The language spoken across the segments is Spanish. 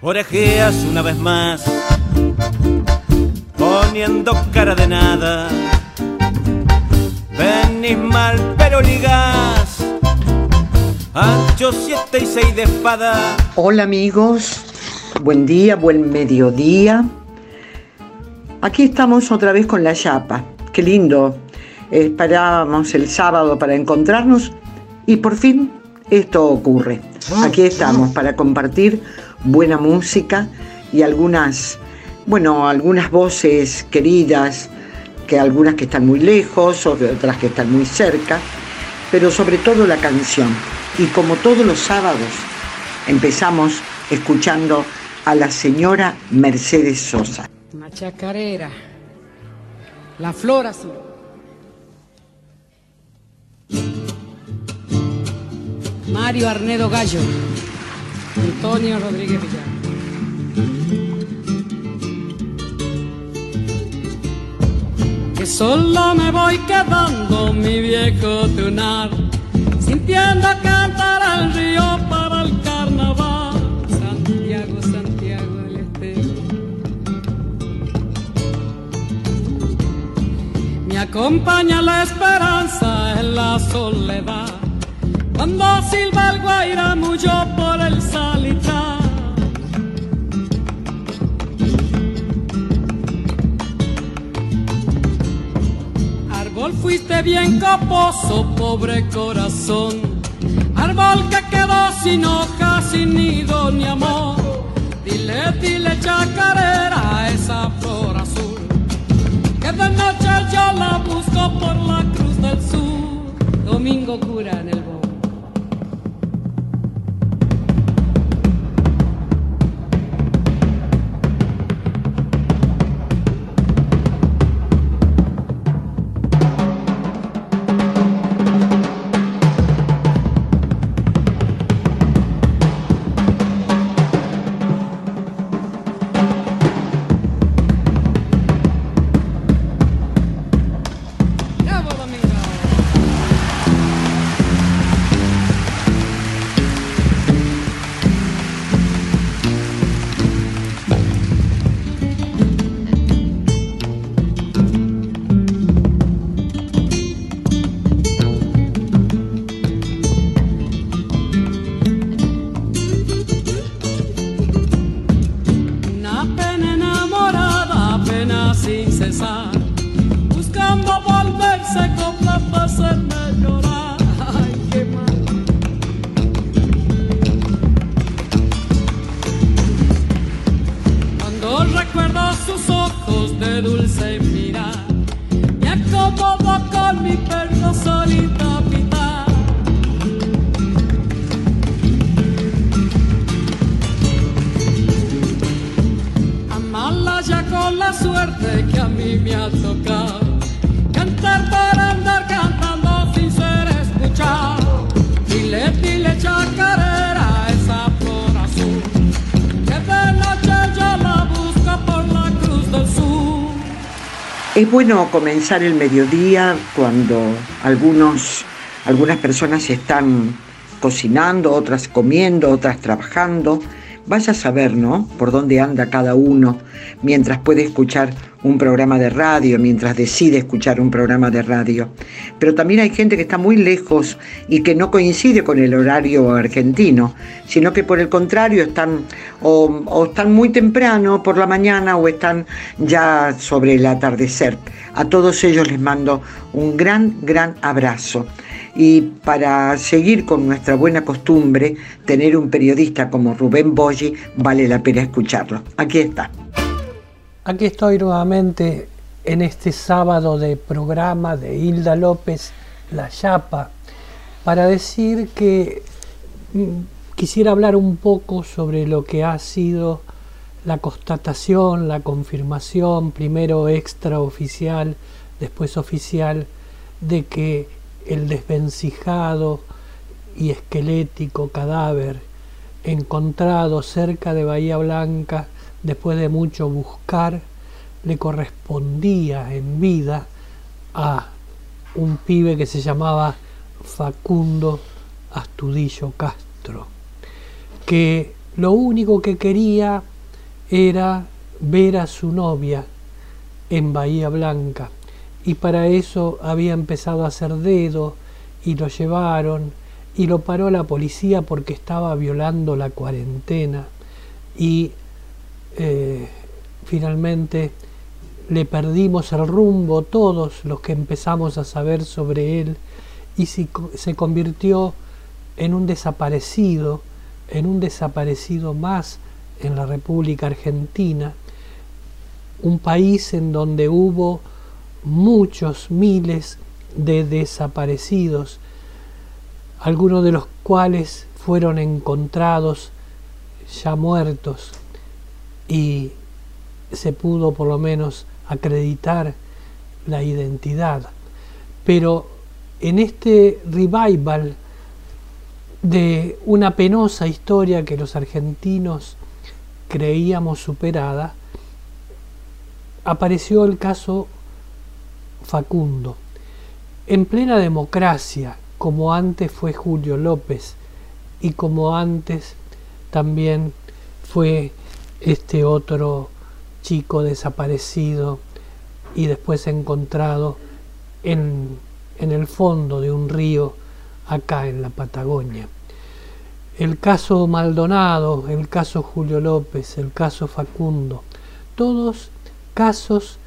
orejeas una vez más, poniendo cara de nada. Venís mal, pero ligás, ancho siete y seis de espada. Hola amigos, buen día, buen mediodía. Aquí estamos otra vez con la chapa. Qué lindo. Esperábamos el sábado para encontrarnos y por fin esto ocurre. Aquí estamos para compartir buena música y algunas, bueno, algunas voces queridas, que algunas que están muy lejos, otras que están muy cerca, pero sobre todo la canción. Y como todos los sábados, empezamos escuchando a la señora Mercedes Sosa. Una la flor azul. Mario Arnedo Gallo, Antonio Rodríguez Villar. Que solo me voy quedando mi viejo tunar, sintiendo cantar al río para el carnaval. Santiago, Santiago del Estero. Me acompaña la esperanza en la soledad. Cuando silba el guairamullo por el salitral Árbol fuiste bien caposo, pobre corazón. Árbol que quedó sin hojas, sin nido ni amor. Dile, dile chacarera a esa flor azul. Que de noche yo la busco por la cruz del sur. Domingo cura en el bueno comenzar el mediodía cuando algunos, algunas personas están cocinando, otras comiendo, otras trabajando. Vaya a saber, ¿no? Por dónde anda cada uno mientras puede escuchar un programa de radio, mientras decide escuchar un programa de radio. Pero también hay gente que está muy lejos y que no coincide con el horario argentino, sino que por el contrario están o, están muy temprano por la mañana o están ya sobre el atardecer. A todos ellos les mando un gran, gran abrazo. Y para seguir con nuestra buena costumbre, tener un periodista como Rubén Boggi vale la pena escucharlo. Aquí está. Aquí estoy nuevamente en este sábado de programa de Hilda López, La Chapa, para decir que mm, quisiera hablar un poco sobre lo que ha sido la constatación, la confirmación, primero extraoficial, después oficial, de que el desvencijado y esquelético cadáver encontrado cerca de Bahía Blanca después de mucho buscar, le correspondía en vida a un pibe que se llamaba Facundo Astudillo Castro, que lo único que quería era ver a su novia en Bahía Blanca. Y para eso había empezado a hacer dedo y lo llevaron y lo paró la policía porque estaba violando la cuarentena. Y eh, finalmente le perdimos el rumbo todos los que empezamos a saber sobre él y se convirtió en un desaparecido, en un desaparecido más en la República Argentina, un país en donde hubo muchos miles de desaparecidos, algunos de los cuales fueron encontrados ya muertos y se pudo por lo menos acreditar la identidad. Pero en este revival de una penosa historia que los argentinos creíamos superada, apareció el caso Facundo. En plena democracia, como antes fue Julio López y como antes también fue este otro chico desaparecido y después encontrado en, en el fondo de un río acá en la Patagonia. El caso Maldonado, el caso Julio López, el caso Facundo, todos casos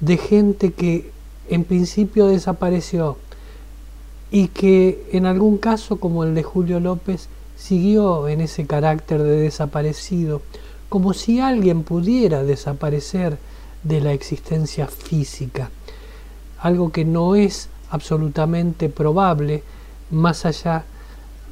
de gente que en principio desapareció y que en algún caso como el de Julio López siguió en ese carácter de desaparecido como si alguien pudiera desaparecer de la existencia física, algo que no es absolutamente probable más allá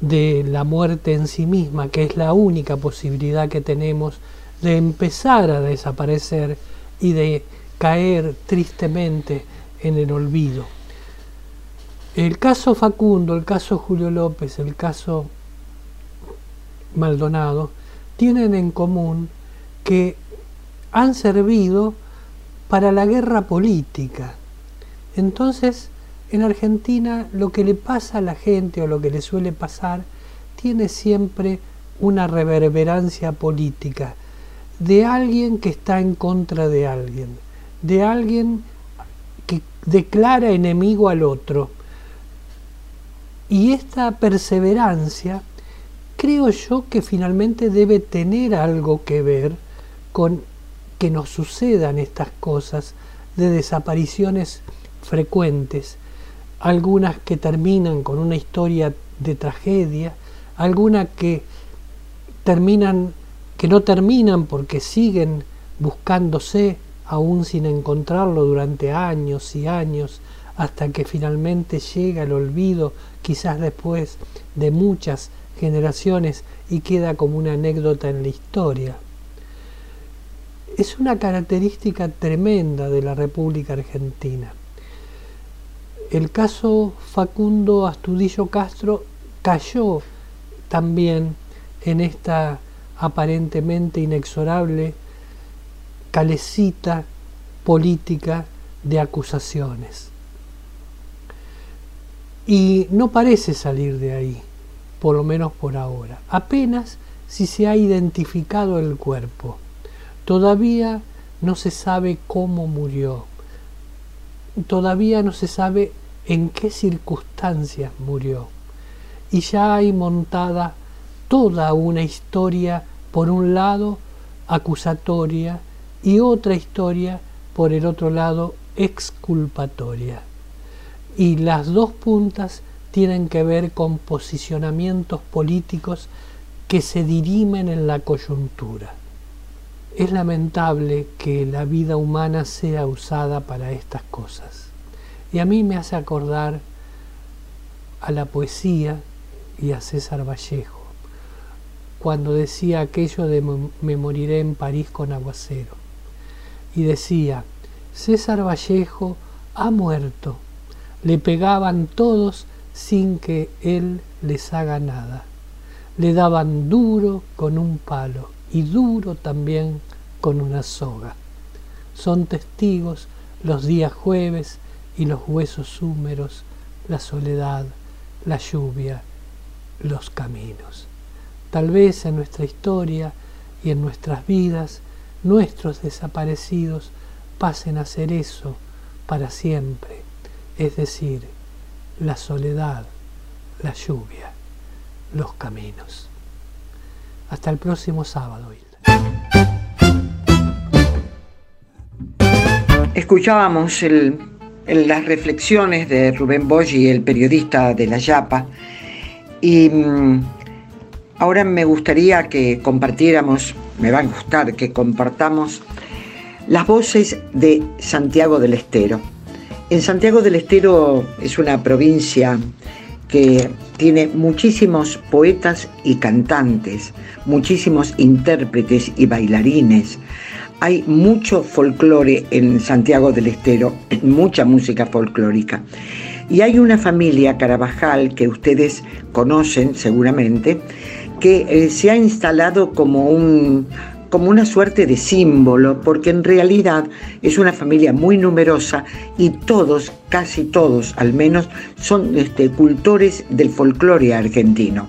de la muerte en sí misma, que es la única posibilidad que tenemos de empezar a desaparecer y de caer tristemente en el olvido. El caso Facundo, el caso Julio López, el caso Maldonado, tienen en común que han servido para la guerra política. Entonces, en Argentina lo que le pasa a la gente o lo que le suele pasar tiene siempre una reverberancia política de alguien que está en contra de alguien, de alguien que declara enemigo al otro. Y esta perseverancia creo yo que finalmente debe tener algo que ver con que nos sucedan estas cosas de desapariciones frecuentes, algunas que terminan con una historia de tragedia, algunas que terminan que no terminan porque siguen buscándose aún sin encontrarlo durante años y años hasta que finalmente llega el olvido, quizás después de muchas generaciones y queda como una anécdota en la historia. Es una característica tremenda de la República Argentina. El caso Facundo Astudillo Castro cayó también en esta aparentemente inexorable calecita política de acusaciones. Y no parece salir de ahí por lo menos por ahora. Apenas si se ha identificado el cuerpo. Todavía no se sabe cómo murió. Todavía no se sabe en qué circunstancias murió. Y ya hay montada toda una historia, por un lado, acusatoria y otra historia, por el otro lado, exculpatoria. Y las dos puntas tienen que ver con posicionamientos políticos que se dirimen en la coyuntura. Es lamentable que la vida humana sea usada para estas cosas. Y a mí me hace acordar a la poesía y a César Vallejo, cuando decía aquello de me moriré en París con aguacero. Y decía, César Vallejo ha muerto, le pegaban todos sin que él les haga nada. Le daban duro con un palo y duro también con una soga. Son testigos los días jueves y los huesos húmeros, la soledad, la lluvia, los caminos. Tal vez en nuestra historia y en nuestras vidas, nuestros desaparecidos pasen a ser eso para siempre, es decir, la soledad, la lluvia, los caminos. Hasta el próximo sábado. Escuchábamos las reflexiones de Rubén Boggi, el periodista de La Yapa, y mm, ahora me gustaría que compartiéramos, me va a gustar que compartamos las voces de Santiago del Estero. En Santiago del Estero es una provincia que tiene muchísimos poetas y cantantes, muchísimos intérpretes y bailarines. Hay mucho folclore en Santiago del Estero, mucha música folclórica. Y hay una familia Carabajal que ustedes conocen seguramente, que eh, se ha instalado como un, como una suerte de símbolo, porque en realidad es una familia muy numerosa y todos, casi todos al menos, son este, cultores del folclore argentino.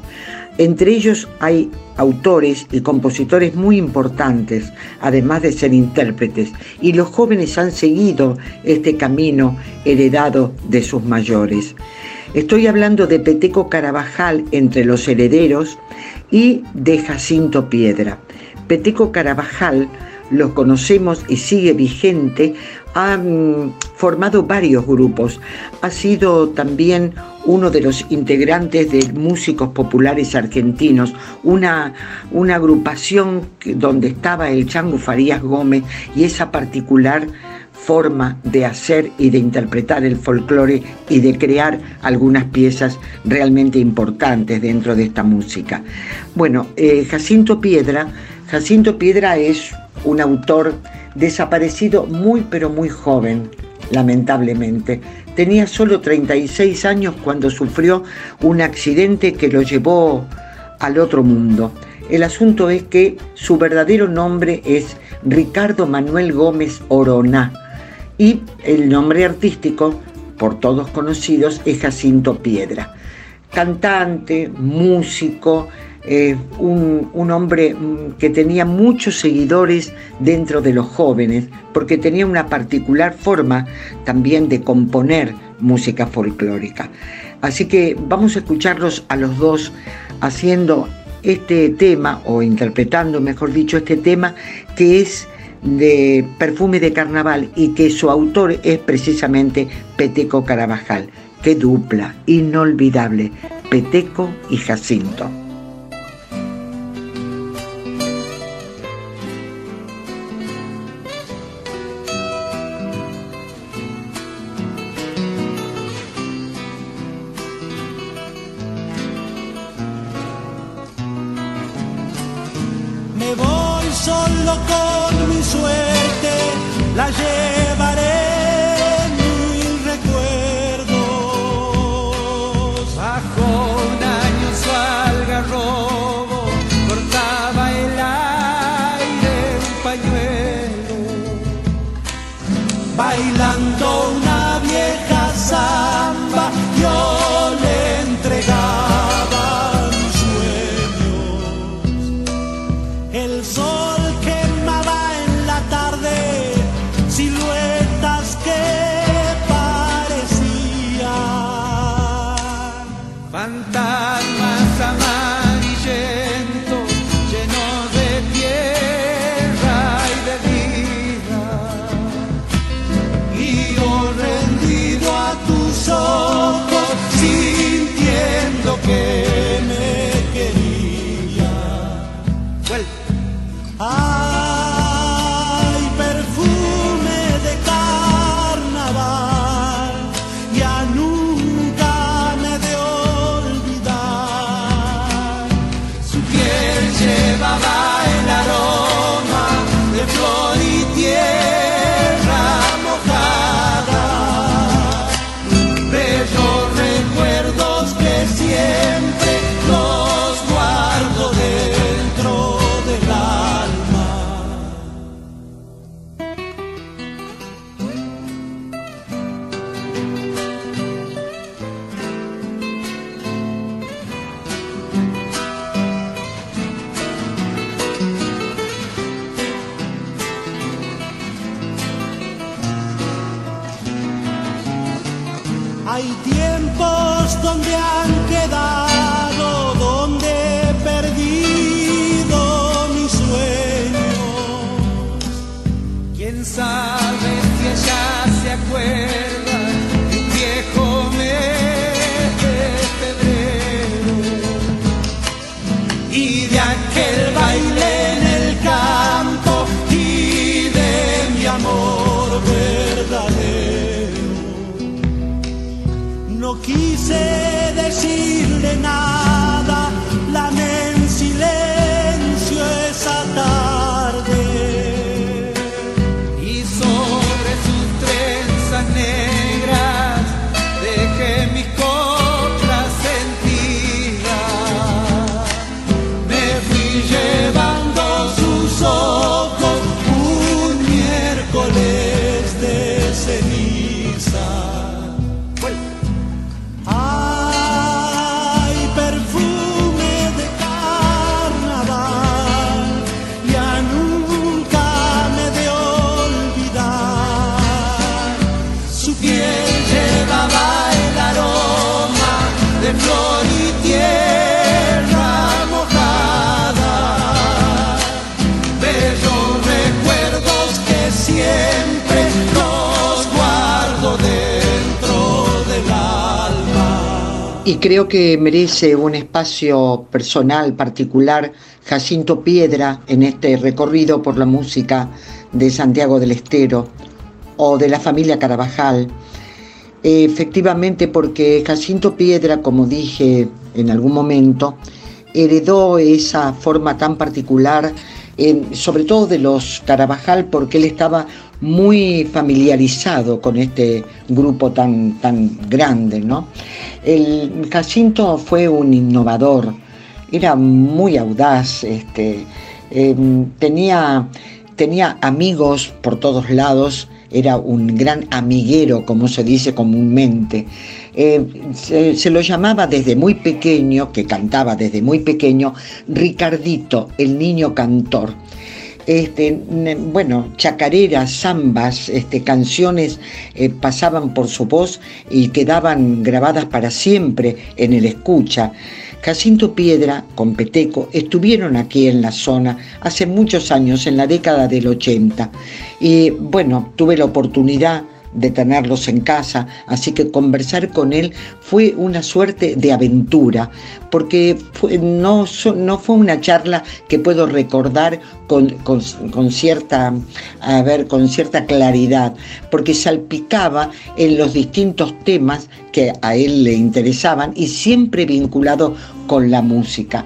Entre ellos hay autores y compositores muy importantes, además de ser intérpretes, y los jóvenes han seguido este camino heredado de sus mayores. Estoy hablando de Peteco Carabajal entre los herederos y de Jacinto Piedra. Peteco Carabajal, lo conocemos y sigue vigente, ha mm, formado varios grupos, ha sido también uno de los integrantes de Músicos Populares Argentinos, una, una agrupación donde estaba el Chango Farías Gómez y esa particular forma de hacer y de interpretar el folclore y de crear algunas piezas realmente importantes dentro de esta música. Bueno, eh, Jacinto Piedra Jacinto Piedra es un autor desaparecido muy pero muy joven, lamentablemente. Tenía solo 36 años cuando sufrió un accidente que lo llevó al otro mundo. El asunto es que su verdadero nombre es Ricardo Manuel Gómez Oroná y el nombre artístico, por todos conocidos, es Jacinto Piedra. Cantante, músico, eh, un, hombre mm, que tenía muchos seguidores dentro de los jóvenes, porque tenía una particular forma también de componer música folclórica. Así que vamos a escucharlos a los dos haciendo este tema, o interpretando, mejor dicho, este tema que es de perfume de carnaval y que su autor es precisamente Peteco Carabajal. Qué dupla, inolvidable, Peteco y Jacinto. Creo que merece un espacio personal particular Jacinto Piedra en este recorrido por la música de Santiago del Estero o de la familia Carabajal. Efectivamente porque Jacinto Piedra, como dije en algún momento, heredó esa forma tan particular, sobre todo de los Carabajal, porque él estaba muy familiarizado con este grupo tan, tan grande. ¿no? El Jacinto fue un innovador, era muy audaz, este, em, tenía, tenía amigos por todos lados, era un gran amiguero, como se dice comúnmente. Eh, se, lo llamaba desde muy pequeño, que cantaba desde muy pequeño, Ricardito, el niño cantor. Este, bueno, chacareras, zambas, este, canciones eh, pasaban por su voz y quedaban grabadas para siempre en el escucha. Jacinto Piedra con Peteco estuvieron aquí en la zona hace muchos años, en la década del 80. Y bueno, tuve la oportunidad de tenerlos en casa, así que conversar con él fue una suerte de aventura, porque no, no fue una charla que puedo recordar con, cierta, a ver, con cierta claridad, porque salpicaba en los distintos temas que a él le interesaban y siempre vinculado con la música.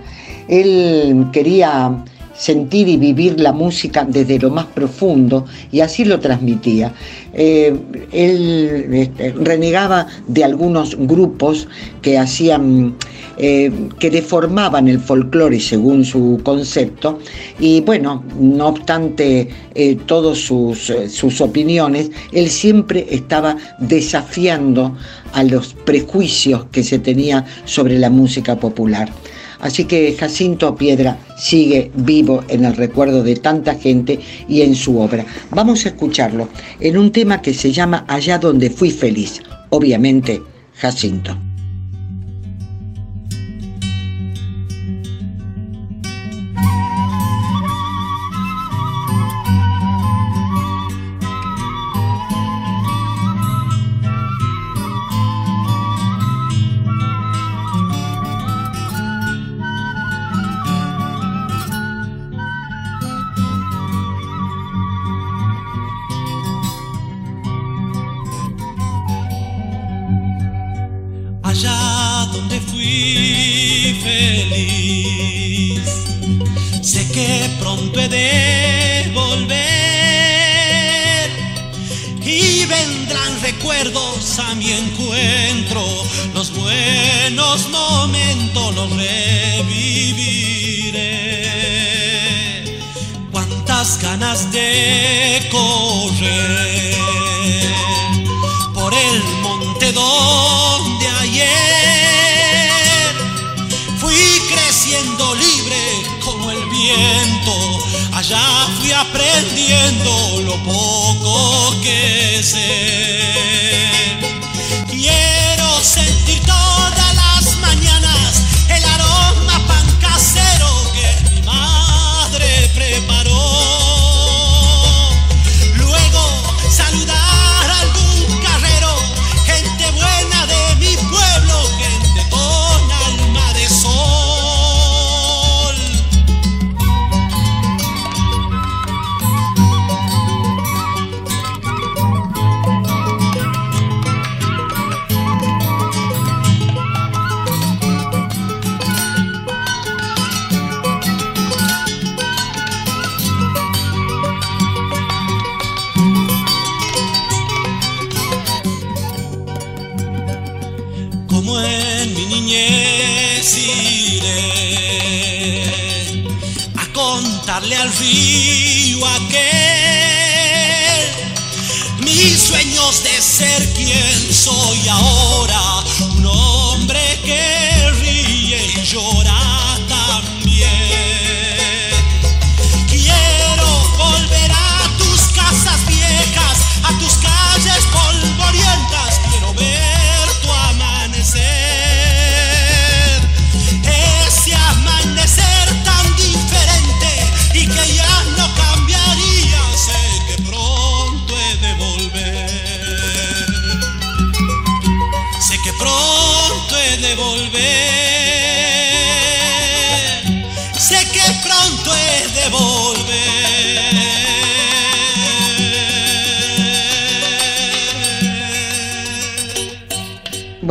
Él quería sentir y vivir la música desde lo más profundo y así lo transmitía. Eh, él este, renegaba de algunos grupos que hacían, eh, que deformaban el folclore según su concepto y bueno, no obstante eh, todas sus, sus opiniones, él siempre estaba desafiando a los prejuicios que se tenía sobre la música popular. Así que Jacinto Piedra sigue vivo en el recuerdo de tanta gente y en su obra. Vamos a escucharlo en un tema que se llama Allá donde fui feliz. Obviamente, Jacinto. ganas de correr por el monte donde ayer fui creciendo libre como el viento. Allá fui aprendiendo lo poco que sé. Quiero sentir toda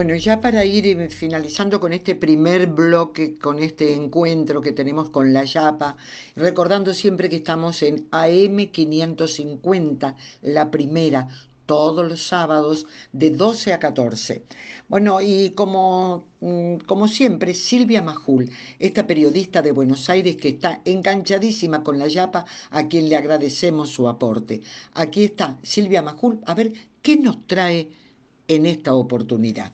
Bueno, ya para ir eh, finalizando con este primer bloque, con este encuentro que tenemos con la Yapa, recordando siempre que estamos en AM550, la primera, todos los sábados de 12 a 14. Bueno, y como, mm, como siempre, Silvia Majul, esta periodista de Buenos Aires que está enganchadísima con la Yapa, a quien le agradecemos su aporte. Aquí está Silvia Majul, a ver qué nos trae en esta oportunidad.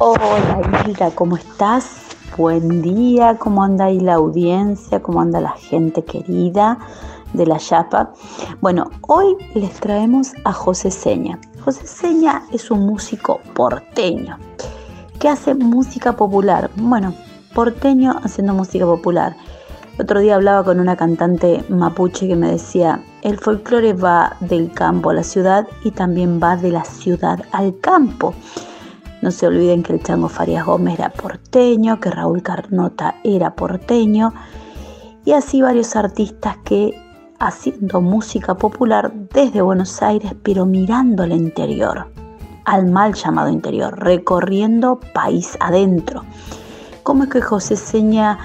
Hola Hilda, ¿cómo estás? Buen día, ¿cómo anda ahí la audiencia? ¿Cómo anda la gente querida de la Yapa? Bueno, hoy les traemos a José Seña. José Seña es un músico porteño que hace música popular. Bueno, porteño haciendo música popular. El otro día hablaba con una cantante mapuche que me decía, el folclore va del campo a la ciudad y también va de la ciudad al campo. No se olviden que el Chango Farias Gómez era porteño, que Raúl Carnota era porteño y así varios artistas que haciendo música popular desde Buenos Aires pero mirando al interior, al mal llamado interior, recorriendo país adentro. ¿Cómo es que José Seña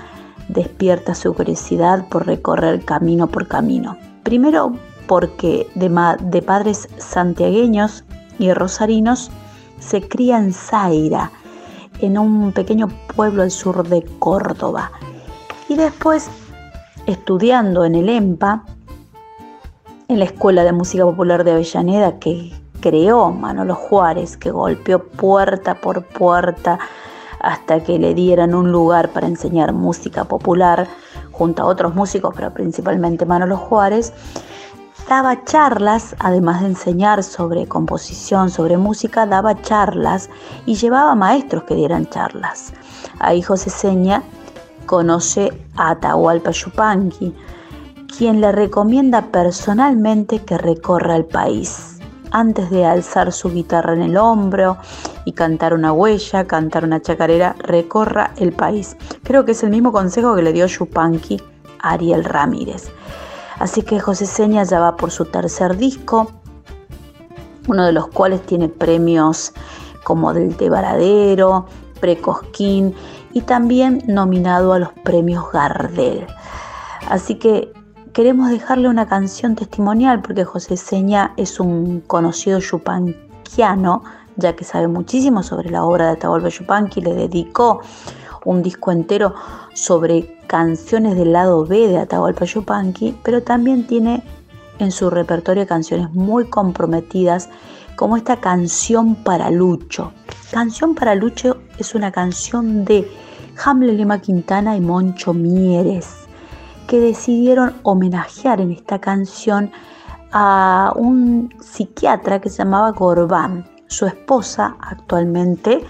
despierta su curiosidad por recorrer camino por camino. Primero porque de, padres santiagueños y rosarinos se cría en Zaira, en un pequeño pueblo al sur de Córdoba. Y después, estudiando en el EMPA, en la Escuela de Música Popular de Avellaneda que creó Manolo Juárez, que golpeó puerta por puerta hasta que le dieran un lugar para enseñar música popular junto a otros músicos, pero principalmente Manolo Juárez, daba charlas, además de enseñar sobre composición, sobre música, daba charlas y llevaba maestros que dieran charlas. Ahí José Seña conoce a Atahualpa Yupanqui, quien le recomienda personalmente que recorra el país antes de alzar su guitarra en el hombro y cantar una huella, cantar una chacarera, recorra el país. Creo que es el mismo consejo que le dio Chupanqui a Ariel Ramírez. Así que José Seña ya va por su tercer disco, uno de los cuales tiene premios como del de Varadero, Precosquín y también nominado a los premios Gardel. Así que queremos dejarle una canción testimonial porque José Seña es un conocido yupanquiano, ya que sabe muchísimo sobre la obra de Atahualpa Yupanqui, le dedicó un disco entero sobre canciones del lado B de Atahualpa Yupanqui, pero también tiene en su repertorio canciones muy comprometidas como esta canción para Lucho. Canción para Lucho es una canción de Hamlet Lima Quintana y Moncho Mieres que decidieron homenajear en esta canción a un psiquiatra que se llamaba Gorbán. Su esposa actualmente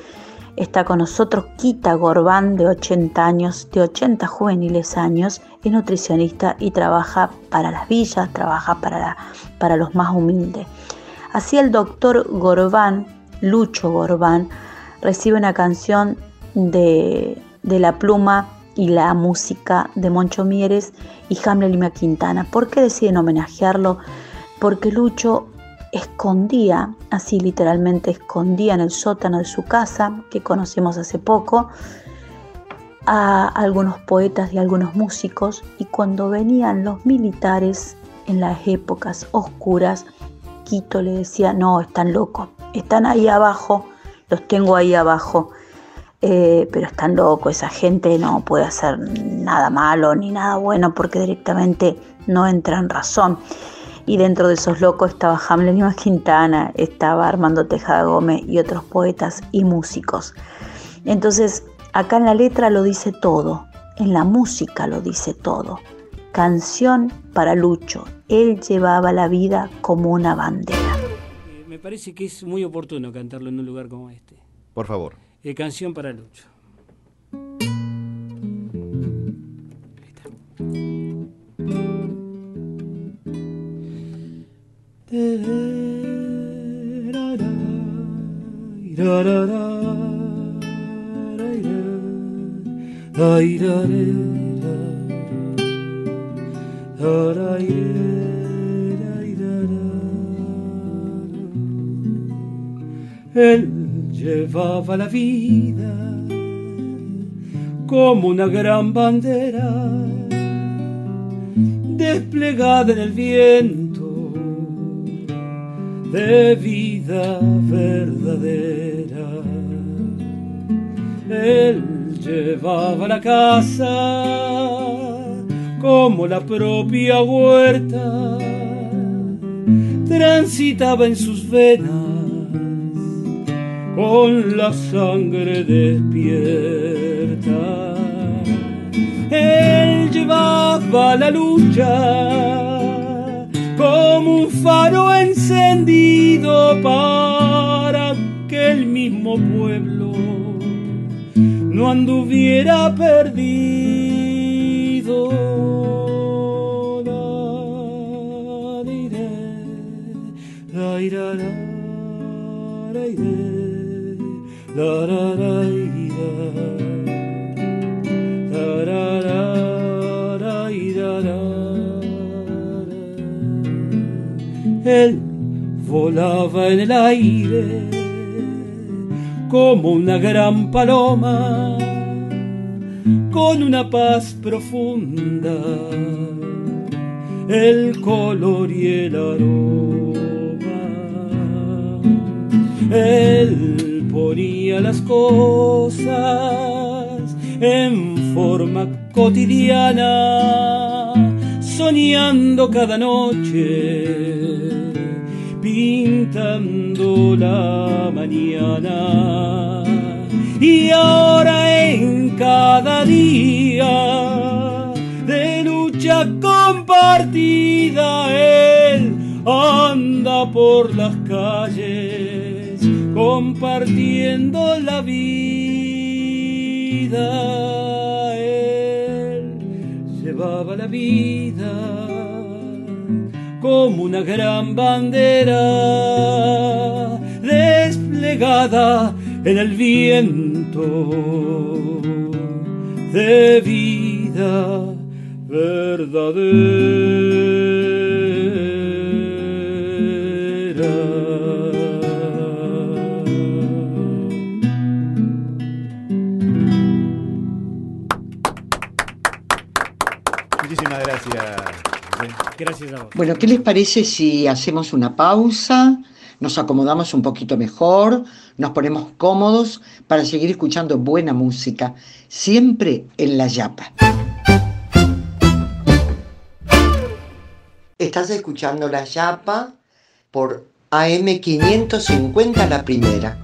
está con nosotros, Kita Gorbán, de 80 años, de 80 juveniles años, es nutricionista y trabaja para las villas, trabaja para, para los más humildes. Así el doctor Gorbán, Lucho Gorbán, recibe una canción de, de la pluma y la música de Moncho Mieres y Hamlet Lima Quintana. ¿Por qué deciden homenajearlo? Porque Lucho escondía, así literalmente escondía en el sótano de su casa, que conocemos hace poco, a algunos poetas y algunos músicos, y cuando venían los militares en las épocas oscuras, Quito le decía, no, están locos, están ahí abajo, los tengo ahí abajo eh, pero están locos, esa gente no puede hacer nada malo ni nada bueno porque directamente no entra en razón y dentro de esos locos estaba Hamlet Ibáñez Quintana, estaba Armando Tejada Gómez y otros poetas y músicos. Entonces, acá en la letra lo dice todo, en la música lo dice todo. Canción para Lucho, él llevaba la vida como una bandera. Eh, me parece que es muy oportuno cantarlo en un lugar como este. Por favor. Eh, canción para Lucho. Ahí. Él llevaba la vida como una gran bandera desplegada en el viento de vida verdadera. Él llevaba la casa como la propia huerta, transitaba en sus venas con la sangre despierta. Él llevaba la lucha como un faro encendido para que el mismo pueblo no anduviera perdido. Él volaba en el aire como una gran paloma con una paz profunda, el color y el aroma. Él ponía las cosas en forma cotidiana, soñando cada noche, pintando la mañana. Y ahora en cada día de lucha compartida, Él anda por las calles compartiendo la vida. Él llevaba la vida como una gran bandera desplegada en el viento de vida verdadera. Bueno, ¿qué les parece si hacemos una pausa, nos acomodamos un poquito mejor, nos ponemos cómodos para seguir escuchando buena música, siempre en la yapa? Estás escuchando la yapa por AM550 la primera.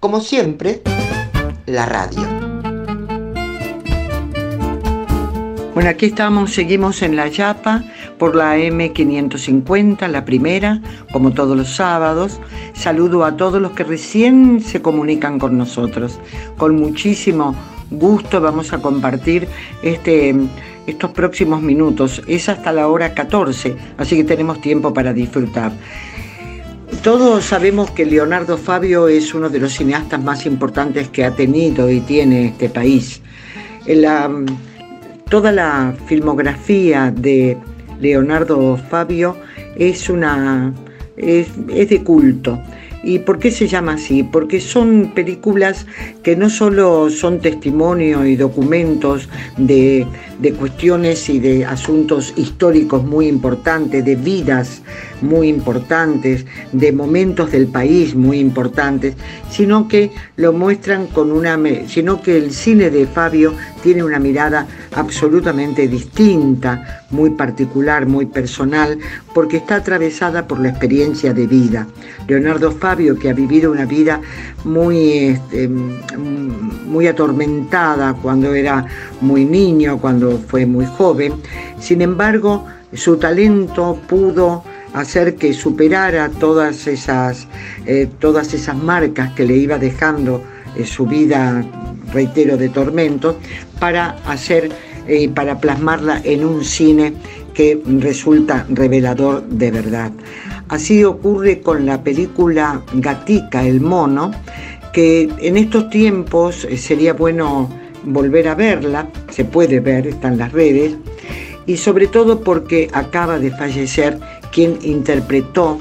Como siempre, la radio. Bueno, aquí estamos, seguimos en La Yapa por la M550, la primera, como todos los sábados. Saludo a todos los que recién se comunican con nosotros. Con muchísimo gusto vamos a compartir este, estos próximos minutos. Es hasta la hora 14, así que tenemos tiempo para disfrutar. Todos sabemos que Leonardo Fabio es uno de los cineastas más importantes que ha tenido y tiene este país. La, toda la filmografía de Leonardo Fabio es una es, de culto. ¿Y por qué se llama así? Porque son películas que no solo son testimonio y documentos de, de cuestiones y de asuntos históricos muy importantes, de vidas muy importantes, de momentos del país muy importantes, sino que lo muestran con una, sino que el cine de Fabio tiene una mirada absolutamente distinta, muy particular, muy personal, porque está atravesada por la experiencia de vida. Leonardo Fabio, que ha vivido una vida muy, este, muy atormentada cuando era muy niño, cuando fue muy joven, sin embargo, su talento pudo hacer que superara todas esas, eh, todas esas marcas que le iba dejando eh, su vida, reitero, de tormento, para hacer y eh, para plasmarla en un cine que resulta revelador de verdad. Así ocurre con la película Gatica, el mono, que en estos tiempos sería bueno volver a verla, se puede ver, está en las redes, y sobre todo porque acaba de fallecer quien interpretó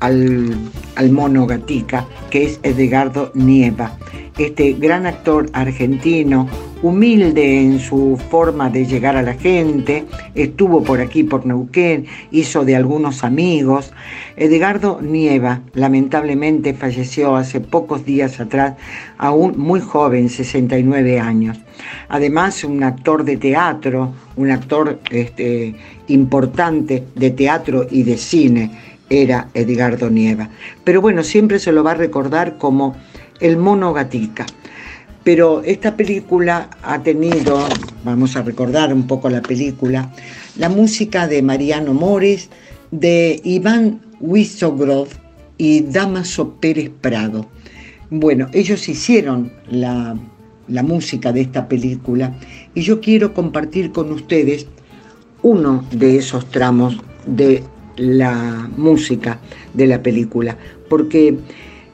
al, al mono Gatica, que es Edgardo Nieva, este gran actor argentino, humilde en su forma de llegar a la gente, estuvo por aquí, por Neuquén, hizo de algunos amigos. Edgardo Nieva, lamentablemente, falleció hace pocos días atrás, aún muy joven, 69 años. Además, un actor de teatro, un actor este, importante de teatro y de cine, era Edgardo Nieva. Pero bueno, siempre se lo va a recordar como el mono gatica. Pero esta película ha tenido, vamos a recordar un poco la película, la música de Mariano Mores, de Iván Wisogrov y Damaso Pérez Prado. Bueno, ellos hicieron la, la música de esta película y yo quiero compartir con ustedes uno de esos tramos de la música de la película, porque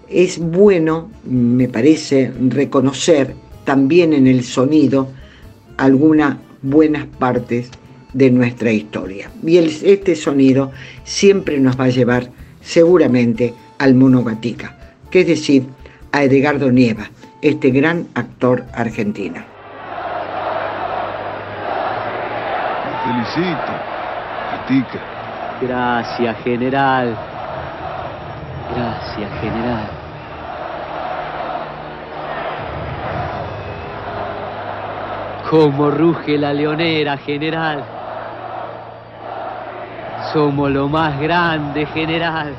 es bueno, me parece, reconocer también en el sonido algunas buenas partes de nuestra historia. Y este sonido siempre nos va a llevar seguramente al Monogatica, que es decir, a Edgardo Nieva, este gran actor argentino. Gracias, general. Gracias, general. Como ruge la leonera, general. Somos lo más grande, general.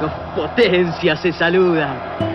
Dos potencias se saludan.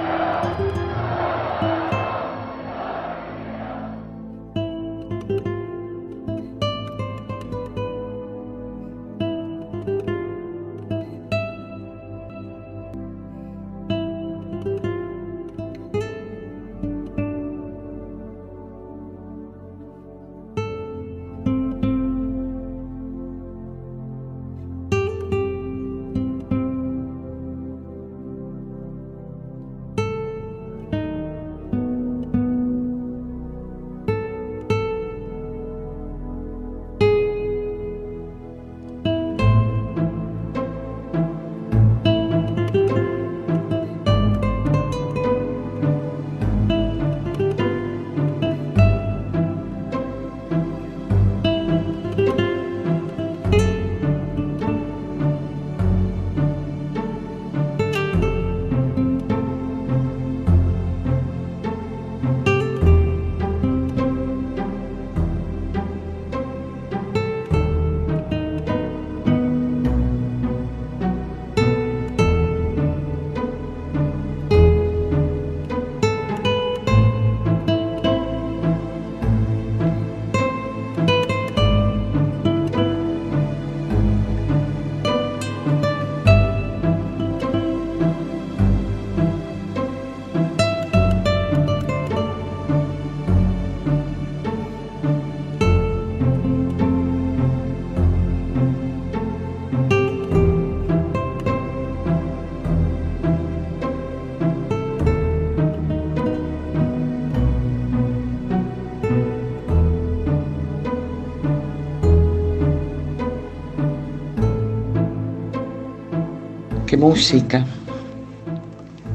Música,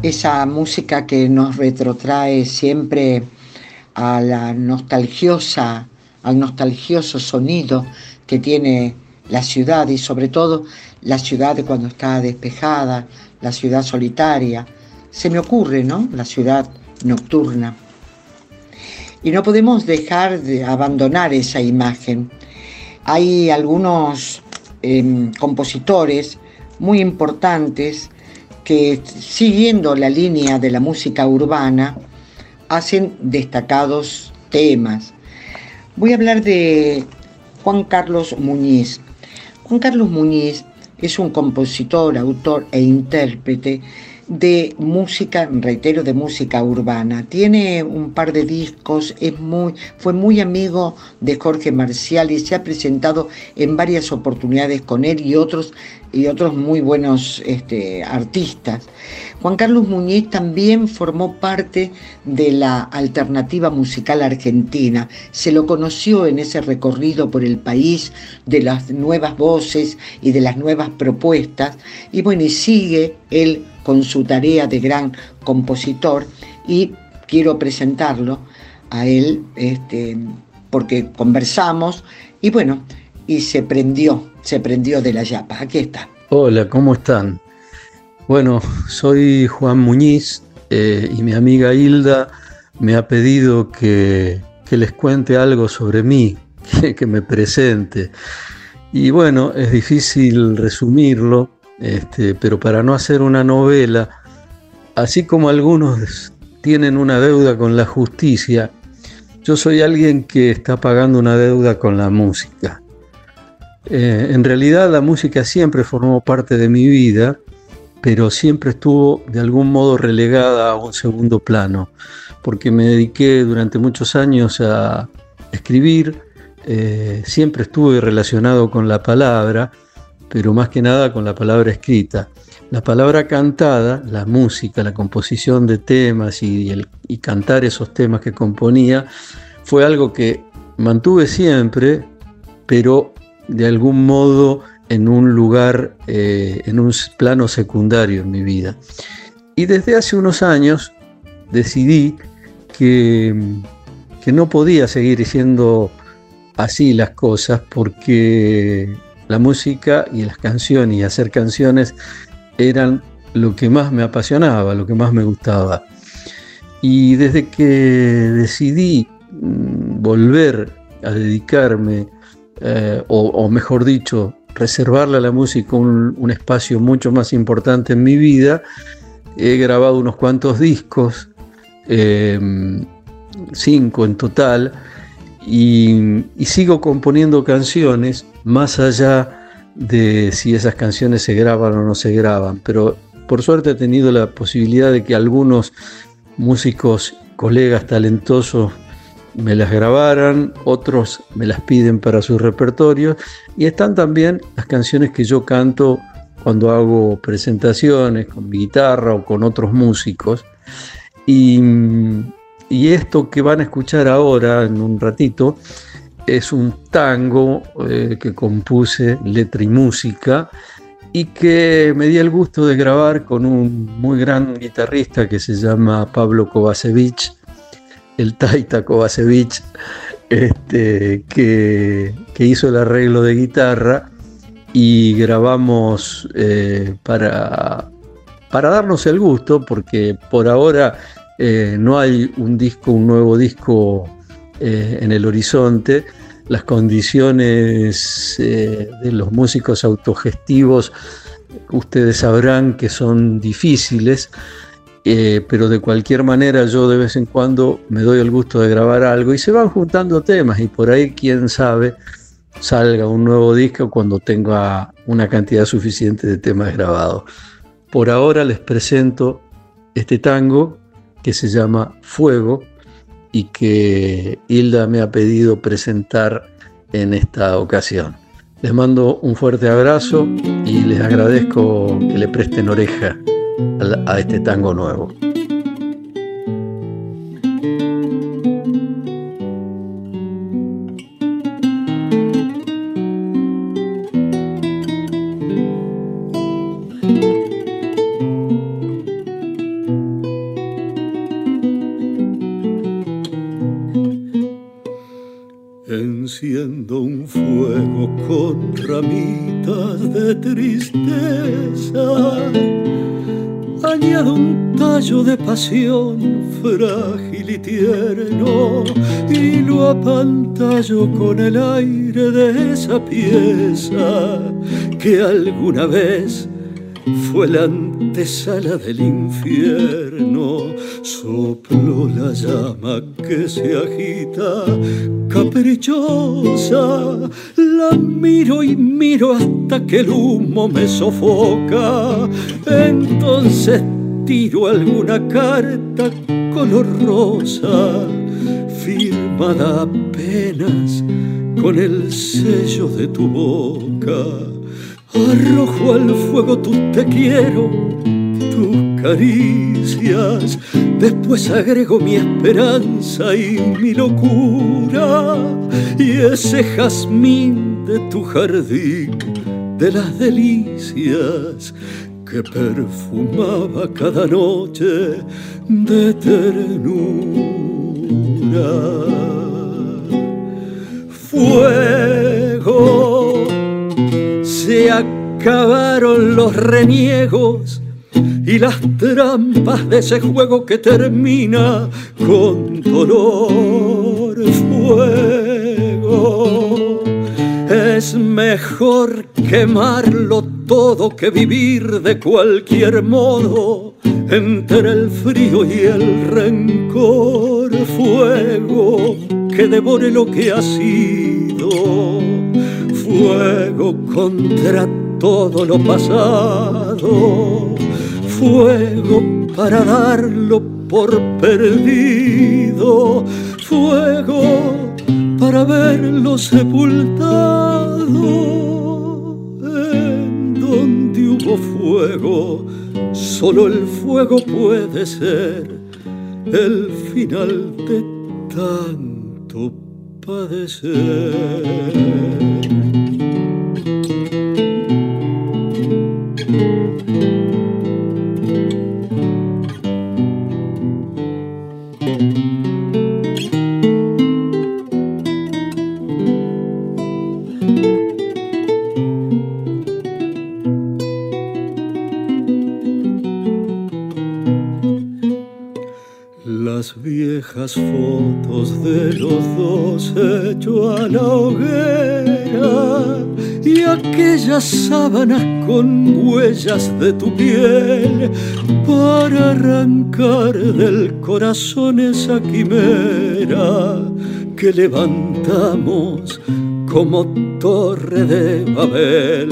esa música que nos retrotrae siempre a la nostalgiosa, al nostalgioso sonido que tiene la ciudad y sobre todo la ciudad cuando está despejada, la ciudad solitaria. Se me ocurre, ¿no? La ciudad nocturna. Y no podemos dejar de abandonar esa imagen. Hay algunos em, compositores muy importantes que, siguiendo la línea de la música urbana, hacen destacados temas. Voy a hablar de Juan Carlos Muñiz. Juan Carlos Muñiz es un compositor, autor e intérprete de música, reitero, de música urbana. Tiene un par de discos, es muy, fue muy amigo de Jorge Marcial y se ha presentado en varias oportunidades con él y otros, y otros muy buenos este, artistas. Juan Carlos Muñiz también formó parte de la alternativa musical argentina. Se lo conoció en ese recorrido por el país de las nuevas voces y de las nuevas propuestas. Y bueno, y sigue él con su tarea de gran compositor y quiero presentarlo a él este, porque conversamos y bueno, y se prendió, se prendió de la yapa. Aquí está. Hola, ¿cómo están? Bueno, soy Juan Muñiz eh, y mi amiga Hilda me ha pedido que, les cuente algo sobre mí, que, me presente. Y bueno, es difícil resumirlo, este, pero para no hacer una novela, así como algunos tienen una deuda con la justicia, yo soy alguien que está pagando una deuda con la música. Eh, en realidad la música siempre formó parte de mi vida pero siempre estuvo de algún modo relegada a un segundo plano, porque me dediqué durante muchos años a escribir, eh, siempre estuve relacionado con la palabra, pero más que nada con la palabra escrita. La palabra cantada, la música, la composición de temas y, cantar esos temas que componía, fue algo que mantuve siempre, pero de algún modo en un lugar, eh, en un plano secundario en mi vida. Y desde hace unos años decidí que, que no podía seguir siendo así las cosas porque la música y las canciones y hacer canciones eran lo que más me apasionaba, lo que más me gustaba. Y desde que decidí mm, volver a dedicarme, eh, o, mejor dicho, reservarle a la música un, espacio mucho más importante en mi vida. He grabado unos cuantos discos, em, cinco en total, y, sigo componiendo canciones más allá de si esas canciones se graban o no se graban. Pero por suerte he tenido la posibilidad de que algunos músicos, colegas talentosos, me las grabaran, otros me las piden para su repertorio y están también las canciones que yo canto cuando hago presentaciones con mi guitarra o con otros músicos. Y, esto que van a escuchar ahora en un ratito es un tango eh, que compuse letra y música y que me di el gusto de grabar con un muy gran guitarrista que se llama Pablo Kovacevic el Taita Kovacevic, este, que, hizo el arreglo de guitarra y grabamos eh, para, para darnos el gusto, porque por ahora eh, no hay un disco, un nuevo disco eh, en el horizonte. Las condiciones de los músicos autogestivos, ustedes sabrán que son difíciles. Eh, pero de cualquier manera yo de vez en cuando me doy el gusto de grabar algo y se van juntando temas y por ahí quién sabe salga un nuevo disco cuando tenga una cantidad suficiente de temas grabados. Por ahora les presento este tango que se llama Fuego y que Hilda me ha pedido presentar en esta ocasión. Les mando un fuerte abrazo y les agradezco que le presten oreja a este tango nuevo. De tristeza añado un tallo de pasión frágil y tierno y lo apantallo con el aire de esa pieza que alguna vez fue la antesala del infierno. Sopló la llama que se agita, caprichosa. La miro y miro hasta que el humo me sofoca. Entonces tiro alguna carta color rosa, firmada apenas con el sello de tu boca Arrojo al fuego tu te quiero, caricias, después agrego mi esperanza y mi locura, y ese jazmín de tu jardín de las delicias que perfumaba cada noche de ternura. Fuego, se acabaron los reniegos y las trampas de ese juego que termina con dolor. Fuego, es mejor quemarlo todo que vivir de cualquier modo entre el frío y el rencor. Fuego que devore lo que ha sido. Fuego contra todo lo pasado. Fuego para darlo por perdido. Fuego para verlo sepultado. En donde hubo fuego, solo el fuego puede ser el final de tanto padecer. Viejas fotos de los dos hechos a la hoguera y aquellas sábanas con huellas de tu piel para arrancar del corazón esa quimera que levantamos como torre de Babel.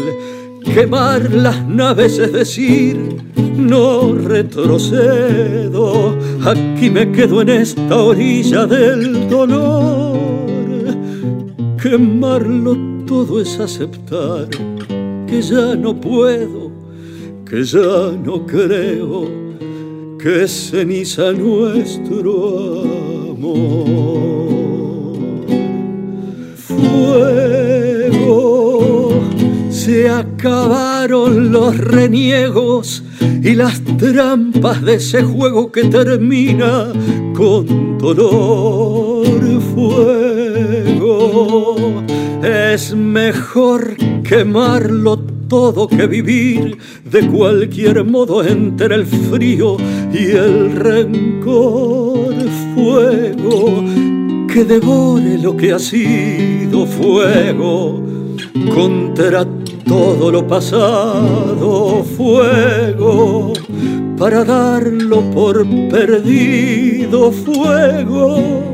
Quemar las naves es decir, no retrocedo, aquí me quedo en esta orilla del dolor. Quemarlo todo es aceptar que ya no puedo, que ya no creo, que ceniza nuestro amor. Fuego, se acabaron los reniegos y las trampas de ese juego que termina con dolor. Fuego, es mejor quemarlo todo que vivir de cualquier modo entre el frío y el rencor. Fuego, que devore lo que ha sido fuego contra todo lo pasado fuego para darlo por perdido fuego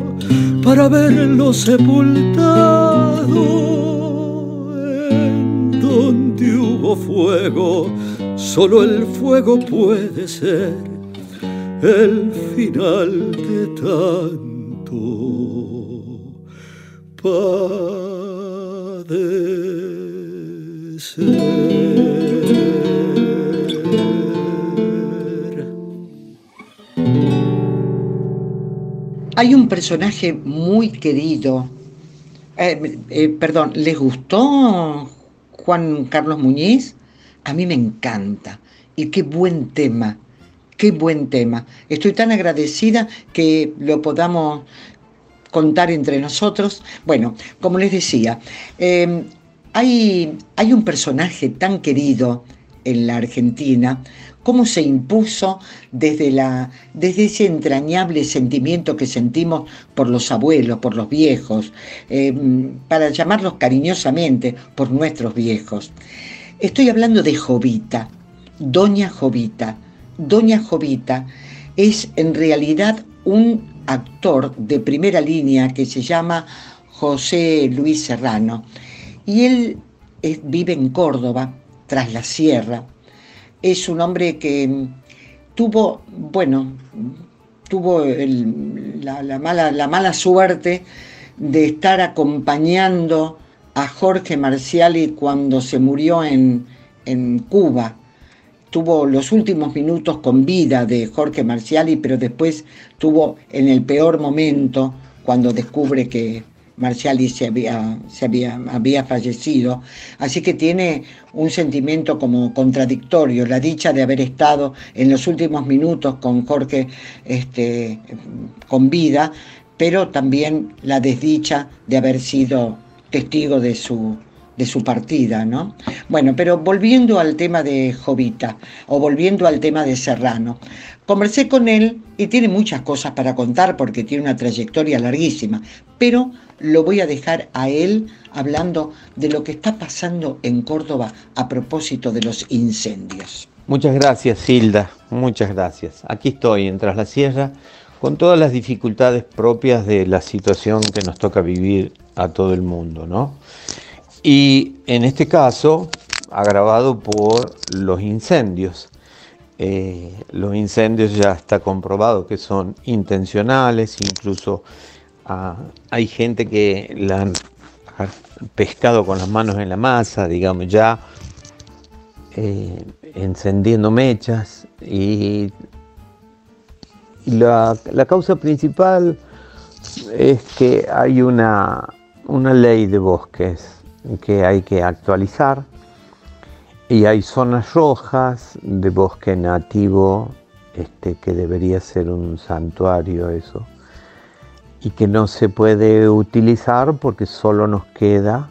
para verlo sepultado en donde hubo fuego. Solo el fuego puede ser el final de tanto Hay un personaje muy querido. Eh, eh, perdón, ¿les gustó Juan Carlos Muñiz? A mí me encanta. Y qué buen tema, qué buen tema. Estoy tan agradecida que lo podamos contar entre nosotros. Bueno, como les decía, eh, hay, un personaje tan querido en la Argentina, cómo se impuso desde ese entrañable sentimiento que sentimos por los abuelos, por los viejos, eh, para llamarlos cariñosamente por nuestros viejos. Estoy hablando de Jovita, Doña Jovita. Doña Jovita es en realidad un actor de primera línea que se llama José Luis Serrano y él vive en Córdoba, tras la sierra. Es un hombre que tuvo, bueno, tuvo la, mala, la mala suerte de estar acompañando a Jorge Marciali cuando se murió en, en Cuba. tuvo los últimos minutos con vida de Jorge Marciali, pero después tuvo en el peor momento, cuando descubre que Marciali se había, se había, fallecido, así que tiene un sentimiento como contradictorio, la dicha de haber estado en los últimos minutos con Jorge este, con vida, pero también la desdicha de haber sido testigo de su, de su partida, ¿no? Bueno, pero volviendo al tema de Jovita, o volviendo al tema de Serrano, conversé con él y tiene muchas cosas para contar porque tiene una trayectoria larguísima, pero lo voy a dejar a él hablando de lo que está pasando en Córdoba a propósito de los incendios. Muchas gracias, Hilda, muchas gracias. Aquí estoy, en Tras la Sierra, con todas las dificultades propias de la situación que nos toca vivir a todo el mundo, ¿no? Y en este caso, agravado por los incendios. Eh, los incendios ya está comprobado que son intencionales, incluso ah, hay gente que la han pescado con las manos en la masa, digamos, ya eh, encendiendo mechas. Y, la, la causa principal es que hay una, una ley de bosques que hay que actualizar y hay zonas rojas de bosque nativo este, que debería ser un santuario eso y que no se puede utilizar porque solo nos queda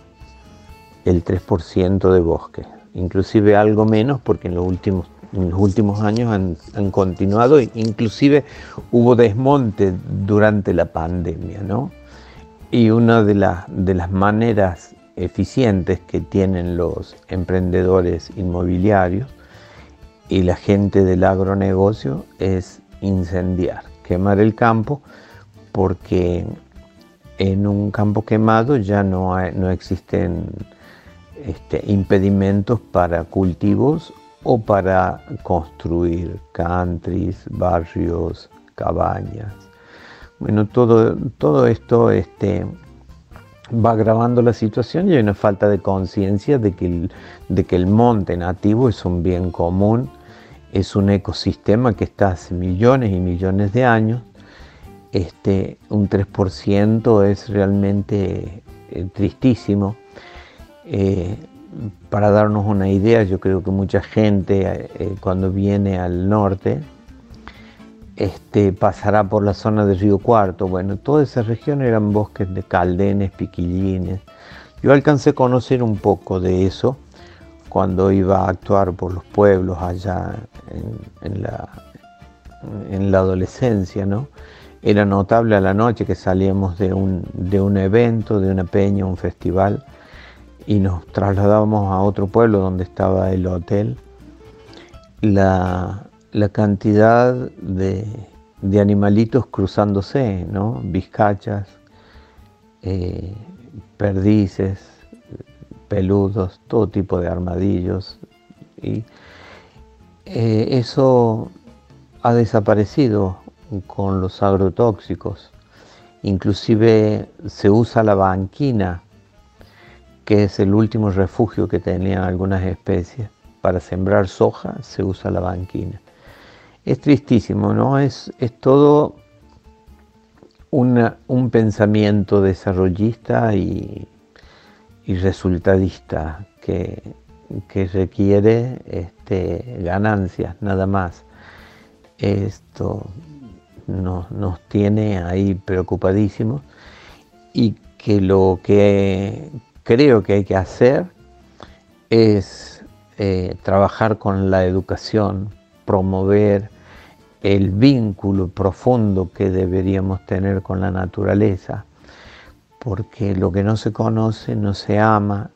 el 3% de bosque, inclusive algo menos porque en los últimos, en los últimos años han, han, continuado, inclusive hubo desmonte durante la pandemia, ¿no? Y una de, la, de las maneras eficientes que tienen los emprendedores inmobiliarios y la gente del agronegocio es incendiar, quemar el campo, porque en un campo quemado ya no, no existen este, impedimentos para cultivos o para construir countries, barrios, cabañas. Bueno, todo, todo esto este, va agravando la situación y hay una falta de conciencia de, de que el monte nativo es un bien común, es un ecosistema que está hace millones y millones de años. Este, un 3% es realmente eh, tristísimo. Eh, para darnos una idea, yo creo que mucha gente eh, cuando viene al norte, este, pasará por la zona del Río Cuarto. Bueno, toda esa región eran bosques de caldenes, piquillines. Yo alcancé a conocer un poco de eso cuando iba a actuar por los pueblos allá en la, adolescencia, ¿no? Era notable a la noche que salíamos de un, de un evento, de una peña, un festival, y nos trasladábamos a otro pueblo donde estaba el hotel. La, la cantidad de, animalitos cruzándose, ¿no? Vizcachas, eh, perdices, peludos, todo tipo de armadillos. Y eh, eso ha desaparecido con los agrotóxicos. Inclusive se usa la banquina, que es el último refugio que tenían algunas especies. Para sembrar soja se usa la banquina es tristísimo, ¿no? Es, es todo un pensamiento desarrollista y, resultadista que, requiere este, ganancias, nada más. Esto nos, nos tiene ahí preocupadísimos y que lo que creo que hay que hacer es eh, trabajar con la educación, promover el vínculo profundo que deberíamos tener con la naturaleza, porque lo que no se conoce no se ama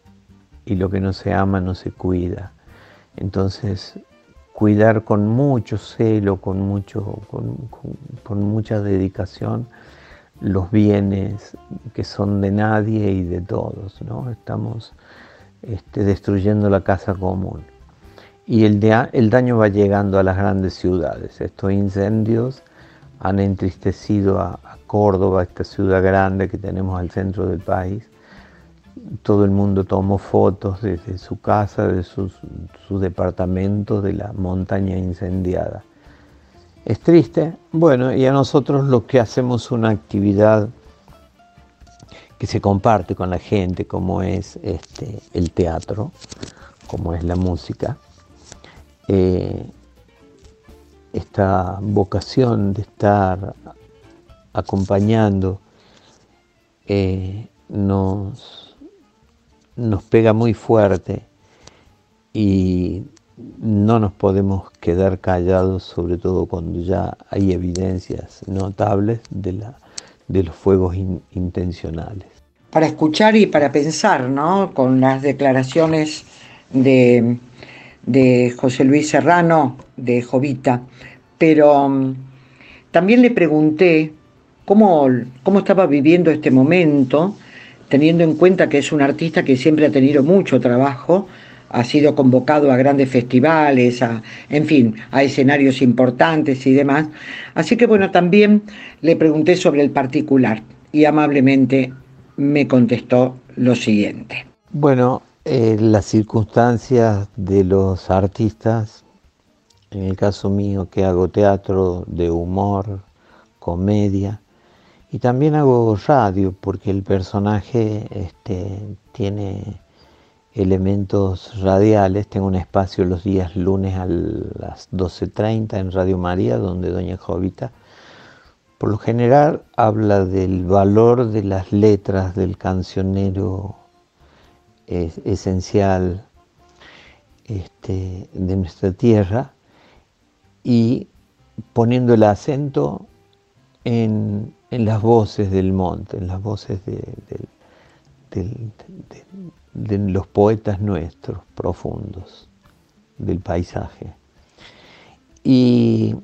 y lo que no se ama no se cuida. Entonces, cuidar con mucho celo, con, mucho, con, mucha dedicación los bienes que son de nadie y de todos. ¿no? Estamos este, destruyendo la casa común y el, el daño va llegando a las grandes ciudades. Estos incendios han entristecido a, Córdoba, esta ciudad grande que tenemos al centro del país, todo el mundo tomó fotos desde su casa, de sus, sus departamentos, de la montaña incendiada. Es triste, bueno, y a nosotros lo que hacemos una actividad que se comparte con la gente, como es este, el teatro, como es la música, eh, esta vocación de estar acompañando eh, nos, nos pega muy fuerte y no nos podemos quedar callados, sobre todo cuando ya hay evidencias notables de, la, de los fuegos intencionales. Para escuchar y para pensar, ¿no? Con las declaraciones de, de José Luis Serrano, de Jovita, pero um, también le pregunté cómo, cómo estaba viviendo este momento, teniendo en cuenta que es un artista que siempre ha tenido mucho trabajo, ha sido convocado a grandes festivales, a, en fin, a escenarios importantes y demás. Así que bueno, también le pregunté sobre el particular y amablemente me contestó lo siguiente. Bueno, eh, las circunstancias de los artistas, en el caso mío que hago teatro de humor, comedia, y también hago radio porque el personaje este, tiene elementos radiales. Tengo un espacio los días lunes a las 12.30 en Radio María, donde Doña Jovita, por lo general, habla del valor de las letras del cancionero esencial este, de nuestra tierra y poniendo el acento en, las voces del monte, en las voces de los poetas nuestros profundos del paisaje. Y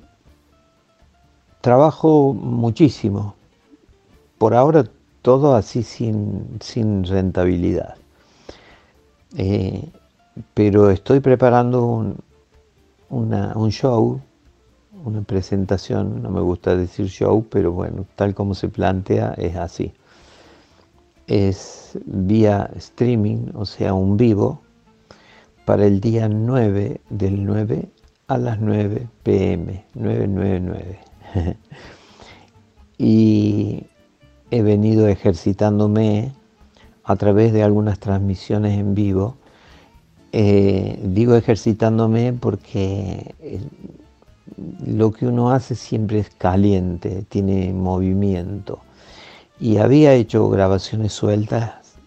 trabajo muchísimo, por ahora todo así sin, sin rentabilidad. Eh, pero estoy preparando un, un show, una presentación, no me gusta decir show, pero bueno, tal como se plantea es así es vía streaming, o sea, un vivo, para el día 9 del 9 a las 9 pm, 999. y he venido ejercitándome a través de algunas transmisiones en vivo. Eh, digo ejercitándome porque eh, lo que uno hace siempre es caliente, tiene movimiento y había hecho grabaciones sueltas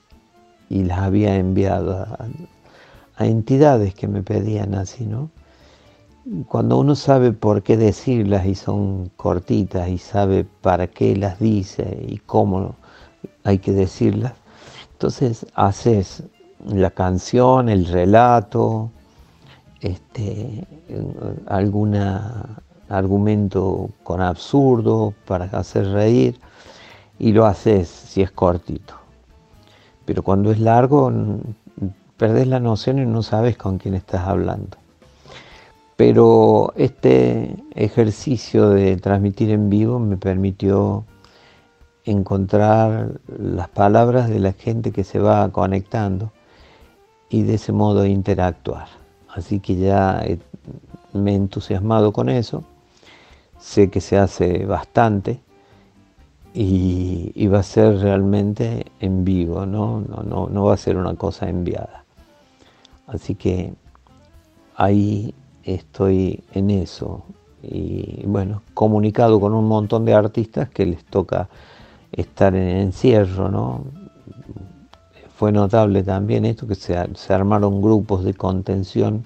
y las había enviado a, entidades que me pedían así, ¿no? Cuando uno sabe por qué decirlas y son cortitas y sabe para qué las dice y cómo hay que decirlas, entonces haces la canción, el relato, este, algún argumento con absurdo para hacer reír y lo haces si es cortito. Pero cuando es largo, perdés la noción y no sabes con quién estás hablando. Pero este ejercicio de transmitir en vivo me permitió encontrar las palabras de la gente que se va conectando y de ese modo interactuar. Así que ya me he entusiasmado con eso, sé que se hace bastante y, va a ser realmente en vivo, ¿no? No, no, no va a ser una cosa enviada. Así que ahí estoy en eso y bueno, comunicado con un montón de artistas que les toca estar en encierro, ¿no? Fue notable también esto que se, armaron grupos de contención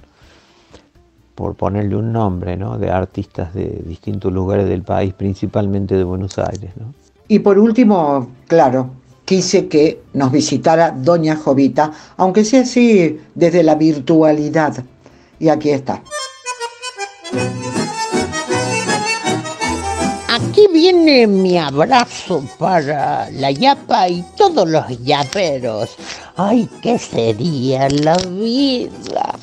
por ponerle un nombre, ¿no? de artistas de distintos lugares del país, principalmente de Buenos Aires. Y por último, claro, quise que nos visitara Doña Jovita, aunque sea así desde la virtualidad. Y aquí está. Viene mi abrazo para la yapa y todos los yaperos. Ay, ¿qué sería la vida?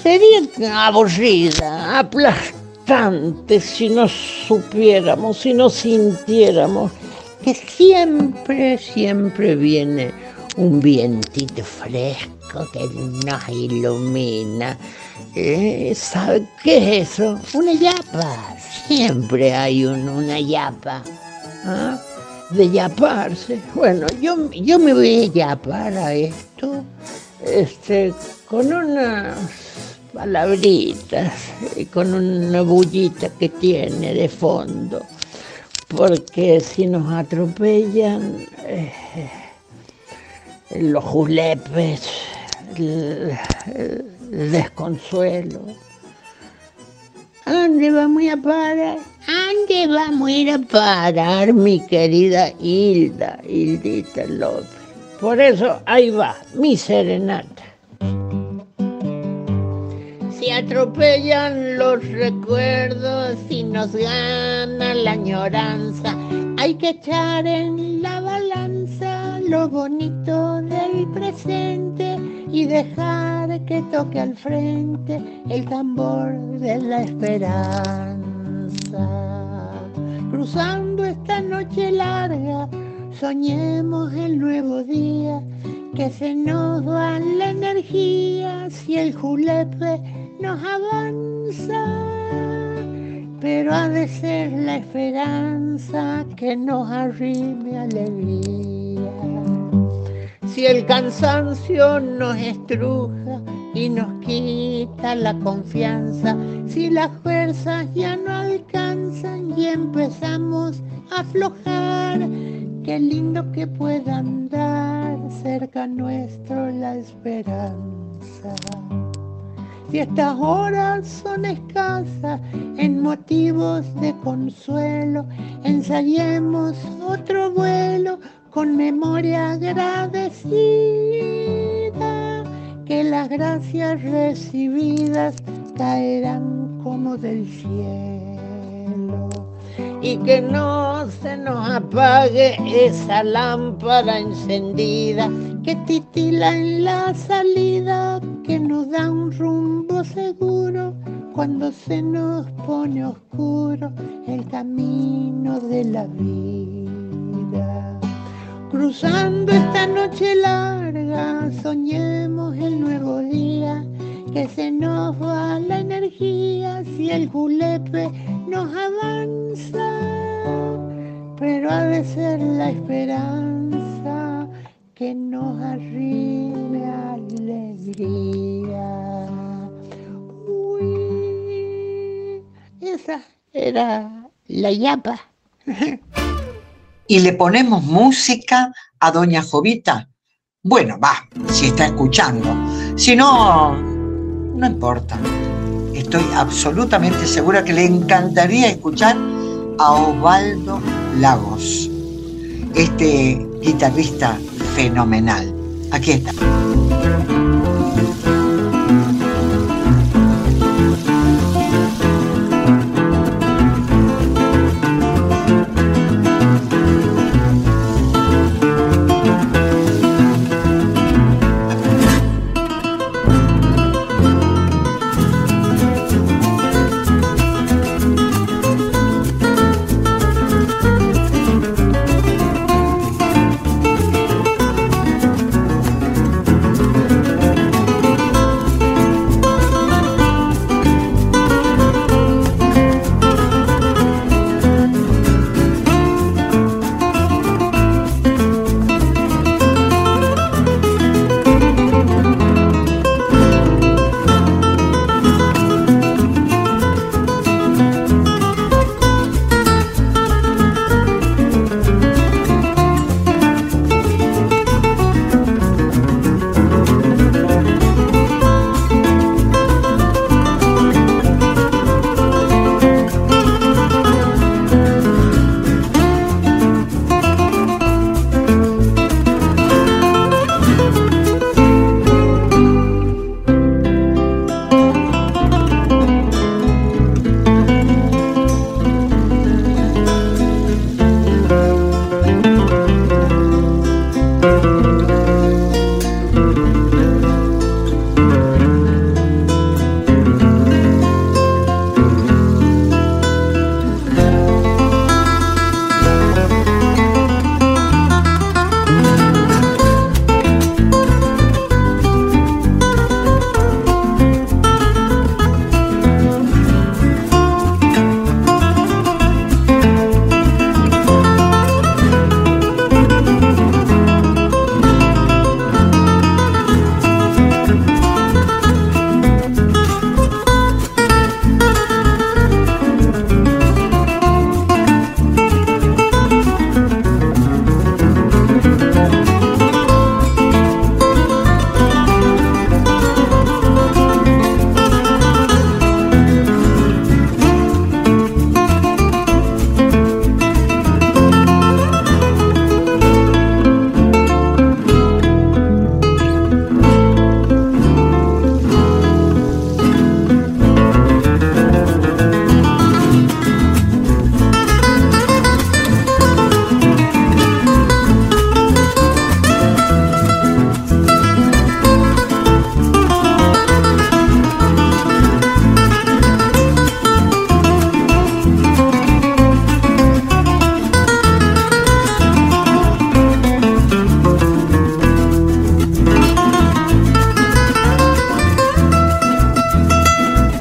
Sería aburrida, aplastada si nos supiéramos, si nos sintiéramos que siempre, siempre viene un vientito fresco que nos ilumina. Eh, ¿Sabe qué es eso? Una yapa. Siempre hay un- una yapa. ¿ah? De yaparse. Bueno, yo, yo me voy a yapar a esto este, con unas palabritas y con una bullita que tiene de fondo. Porque si nos atropellan eh, los julepes, desconsuelo. ¿A dónde vamos a parar? ¿A dónde vamos a ir a parar, mi querida Hilda, Hildita López? Por eso ahí va, mi serenata. Si atropellan los recuerdos y nos gana la añoranza, hay que echar en la balanza lo bonito del presente y dejar que toque al frente el tambor de la esperanza. Cruzando esta noche larga, soñemos el nuevo día, que se nos va la energía si el julepe nos avanza. Pero ha de ser la esperanza que nos arrime alegría. Si el cansancio nos estruja y nos quita la confianza, si las fuerzas ya no alcanzan y empezamos a aflojar, qué lindo que pueda andar cerca nuestro la esperanza. Si estas horas son escasas en motivos de consuelo, ensayemos otro vuelo con memoria agradecida, que las gracias recibidas caerán como del cielo. Y que no se nos apague esa lámpara encendida que titila en la salida, que nos da un rumbo seguro cuando se nos pone oscuro el camino de la vida. Cruzando esta noche larga, soñemos el nuevo día, que se nos va la energía si el julepe nos avanza, pero ha de ser la esperanza que nos arrime alegría. Uy, esa era la yapa. y le ponemos música a Doña Jovita. Bueno, va, si está escuchando. Si no, no importa. Estoy absolutamente segura que le encantaría escuchar a Osvaldo Lagos, este guitarrista fenomenal. Aquí está.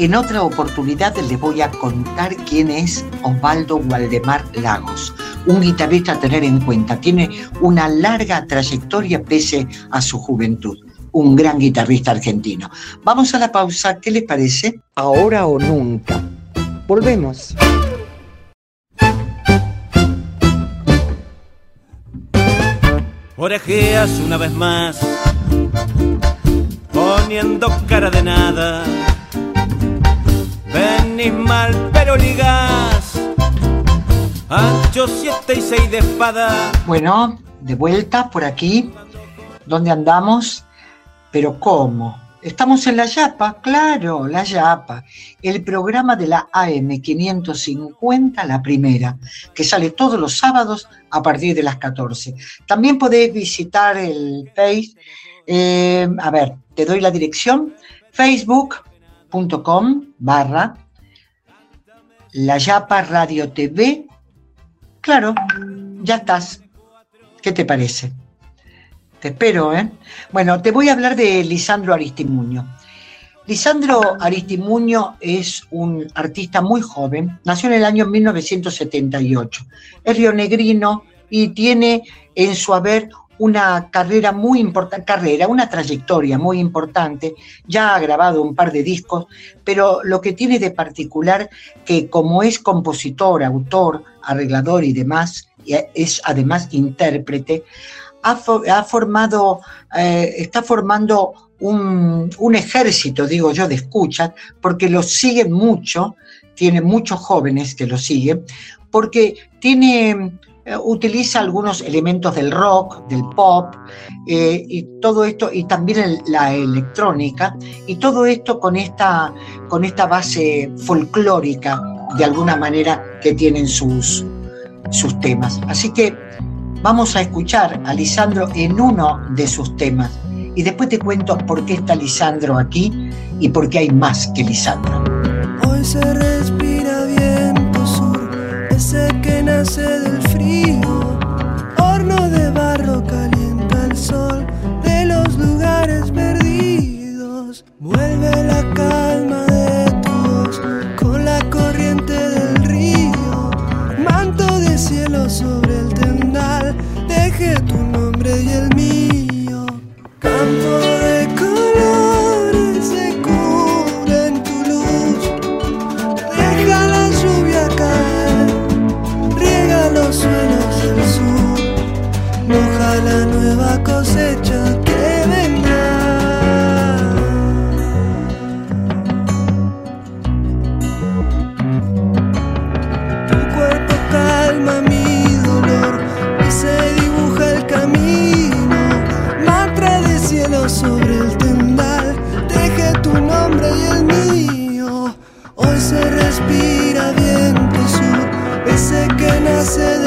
En otra oportunidad les voy a contar quién es Osvaldo Waldemar Lagos, un guitarrista a tener en cuenta. Tiene una larga trayectoria pese a su juventud. Un gran guitarrista argentino. Vamos a la pausa, ¿qué les parece? Ahora o nunca. Volvemos. Orejeas una vez más, poniendo cara de nada. Venís mal, pero ligás. Ancho siete y seis de espada. Bueno, de vuelta por aquí. ¿Dónde andamos? Pero ¿cómo? Estamos en La Yapa, claro, La Yapa, el programa de la AM550, la primera, que sale todos los sábados a partir de las 14. También podéis visitar el Face, eh, a ver, te doy la dirección, facebook.com barra La Yapa Radio TV. Claro, ya estás. ¿Qué te parece? Te espero, ¿eh? Bueno, te voy a hablar de Lisandro Aristimuño. Lisandro Aristimuño es un artista muy joven, nació en el año 1978, es rionegrino y tiene en su haber una carrera muy importante, carrera, una trayectoria muy importante, ya ha grabado un par de discos, pero lo que tiene de particular que como es compositor, autor, arreglador y demás, es además intérprete, ha, formado, eh, está formando un, un, ejército, digo yo, de escuchas, porque lo siguen mucho, tiene muchos jóvenes que lo siguen, porque tiene, utiliza algunos elementos del rock, del pop, eh, y todo esto, y también la electrónica, y todo esto con esta, con esta base folclórica, de alguna manera, que tienen sus, sus temas. Así que Vamos a escuchar a Lisandro en uno de sus temas y después te cuento por qué está Lisandro aquí y por qué hay más que Lisandro. Hoy se respira ese que nace del frío, horno de barro calienta el sol de los lugares perdidos, vuelve la calma de todos con la corriente del río, manto de cielo sobre el deje tu nombre y el mío. Campo que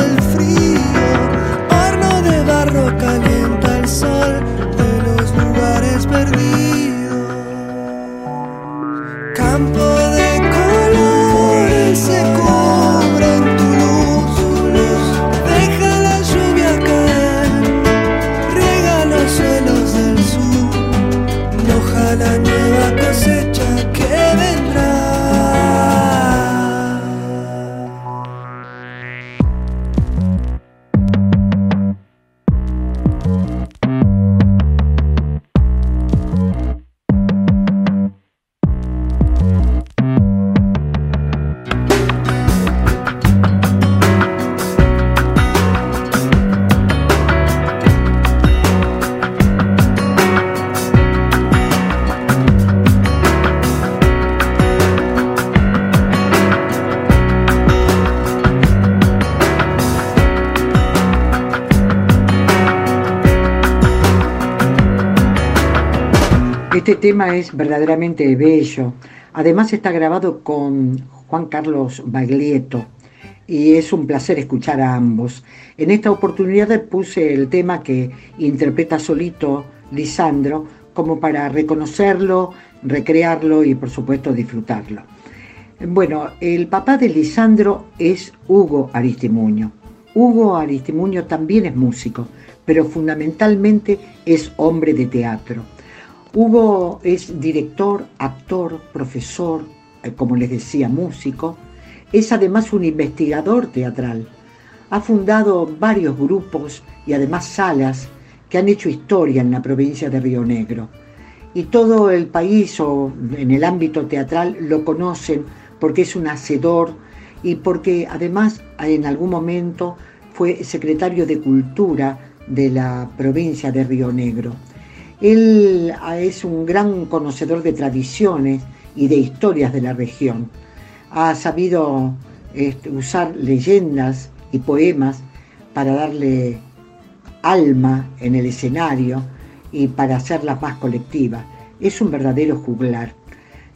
Este tema es verdaderamente bello. Además está grabado con Juan Carlos Baglietto y es un placer escuchar a ambos. En esta oportunidad puse el tema que interpreta solito Lisandro como para reconocerlo, recrearlo y por supuesto disfrutarlo. Bueno, el papá de Lisandro es Hugo Aristimuño. Hugo Aristimuño también es músico, pero fundamentalmente es hombre de teatro. Hugo es director, actor, profesor, eh, como les decía, músico, es además un investigador teatral. Ha fundado varios grupos y además salas que han hecho historia en la provincia de Río Negro. Y todo el país o en el ámbito teatral lo conocen porque es un hacedor y porque además en algún momento fue secretario de Cultura de la provincia de Río Negro. Él es un gran conocedor de tradiciones y de historias de la región. Ha sabido este, usar leyendas y poemas para darle alma en el escenario y para hacerlas más colectivas. Es un verdadero juglar.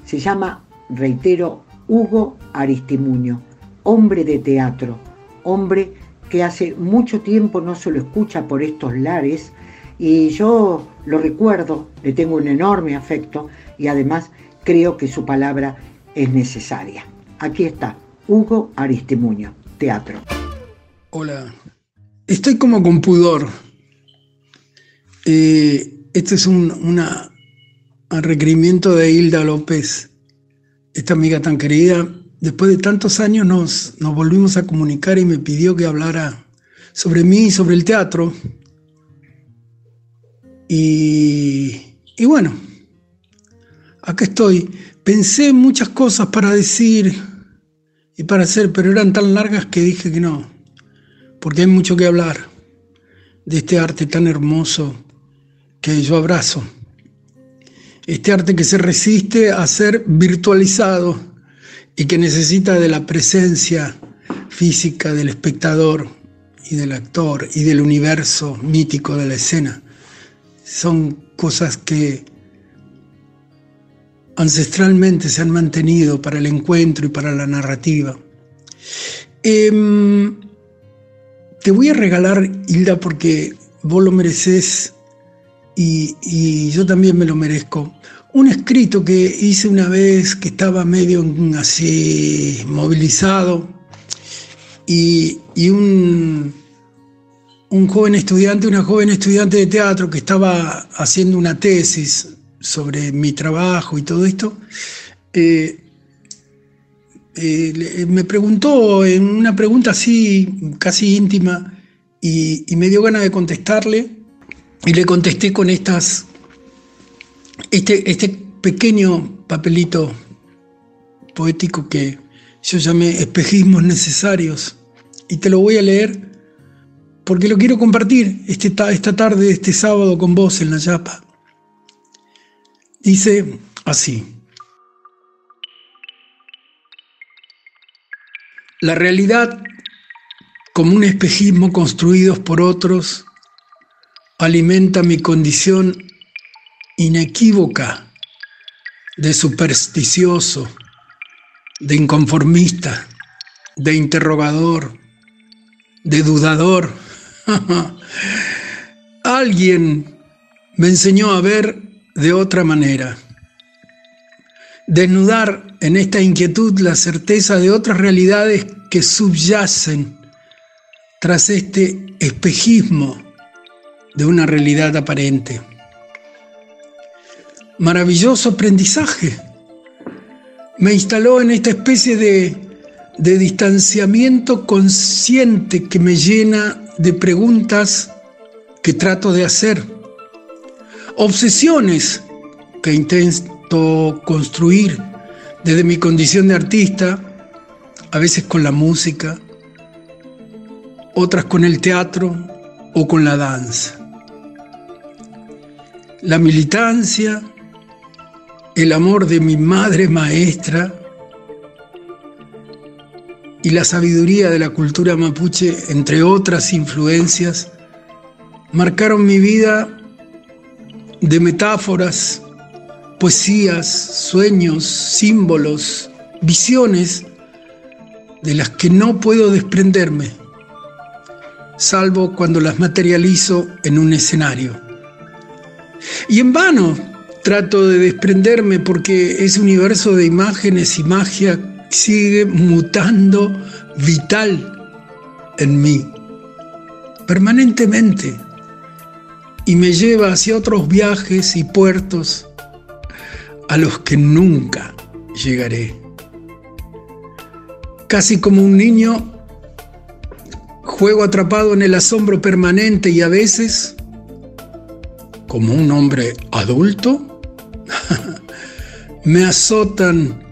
Se llama, reitero, Hugo Aristimuño, hombre de teatro, hombre que hace mucho tiempo no se lo escucha por estos lares y yo lo recuerdo, le tengo un enorme afecto y además creo que su palabra es necesaria. Aquí está, Hugo Aristimuño, teatro. Hola, estoy como con pudor. Eh, este es un una, requerimiento de Hilda López, esta amiga tan querida. Después de tantos años nos, nos volvimos a comunicar y me pidió que hablara sobre mí y sobre el teatro. Y, bueno, acá estoy. Pensé muchas cosas para decir y para hacer, pero eran tan largas que dije que no, porque hay mucho que hablar de este arte tan hermoso que yo abrazo. Este arte que se resiste a ser virtualizado y que necesita de la presencia física del espectador y del actor y del universo mítico de la escena. Son cosas que ancestralmente se han mantenido para el encuentro y para la narrativa. Em, te voy a regalar, Hilda, porque vos lo mereces y, yo también me lo merezco. Un escrito que hice una vez que estaba medio así movilizado y, un, un joven estudiante, una joven estudiante de teatro que estaba haciendo una tesis sobre mi trabajo y todo esto, eh, eh, me preguntó en una pregunta así, casi íntima, y, me dio ganas de contestarle, y le contesté con estas, este, este pequeño papelito poético que yo llamé espejismos necesarios, y te lo voy a leer porque lo quiero compartir este, esta tarde, este sábado con vos en la Yapa. Dice así. La realidad, como un espejismo construido por otros, alimenta mi condición inequívoca de supersticioso, de inconformista, de interrogador, de dudador. Alguien me enseñó a ver de otra manera. Desnudar en esta inquietud la certeza de otras realidades que subyacen tras este espejismo de una realidad aparente. Maravilloso aprendizaje. Me instaló en esta especie de, de distanciamiento consciente que me llena de preguntas que trato de hacer obsesiones que intento construir desde mi condición de artista, a veces con la música, otras con el teatro o con la danza. La militancia, el amor de mi madre maestra y la sabiduría de la cultura mapuche, entre otras influencias, marcaron mi vida de metáforas, poesías, sueños, símbolos, visiones de las que no puedo desprenderme, salvo cuando las materializo en un escenario. Y en vano trato de desprenderme porque ese universo de imágenes y magia sigue mutando vital en mí, permanentemente y me lleva hacia otros viajes y puertos a los que nunca llegaré. casi como un niño, juego atrapado en el asombro permanente y a veces, como un hombre adulto, me azotan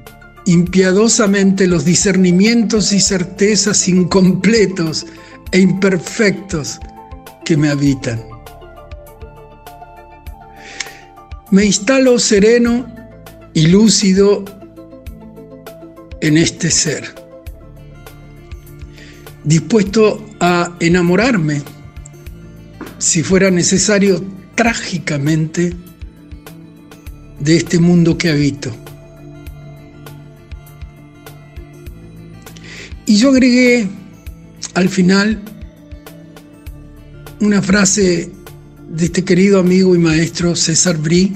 impiadosamente los discernimientos y certezas incompletos e imperfectos que me habitan. Me instalo sereno y lúcido en este ser, dispuesto a enamorarme, si fuera necesario, trágicamente, de este mundo que habito. Y yo agregué al final una frase de este querido amigo y maestro César Brie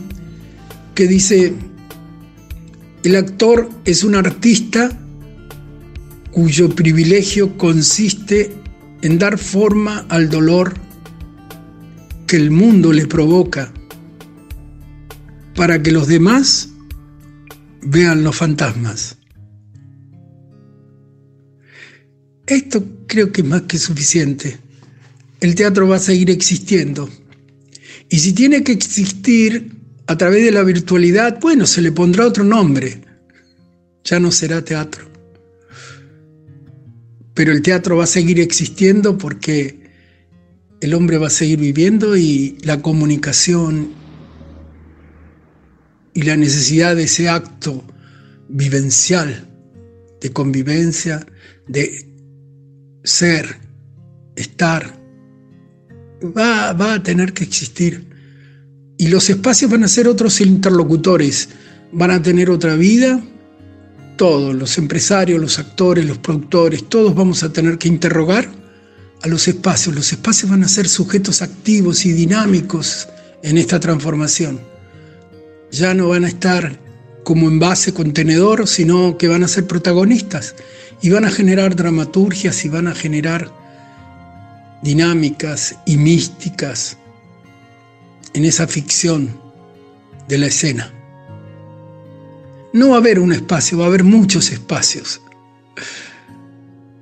que dice, el actor es un artista cuyo privilegio consiste en dar forma al dolor que el mundo le provoca para que los demás vean los fantasmas. Esto creo que es más que suficiente. El teatro va a seguir existiendo. Y si tiene que existir a través de la virtualidad, bueno, se le pondrá otro nombre. Ya no será teatro. Pero el teatro va a seguir existiendo porque el hombre va a seguir viviendo y la comunicación y la necesidad de ese acto vivencial, de convivencia, de ser, estar, va, va a tener que existir. Y los espacios van a ser otros interlocutores, van a tener otra vida. Todos, los empresarios, los actores, los productores, todos vamos a tener que interrogar a los espacios. Los espacios van a ser sujetos activos y dinámicos en esta transformación. Ya no van a estar como envase contenedor, sino que van a ser protagonistas y van a generar dramaturgias y van a generar dinámicas y místicas en esa ficción de la escena. No va a haber un espacio, va a haber muchos espacios.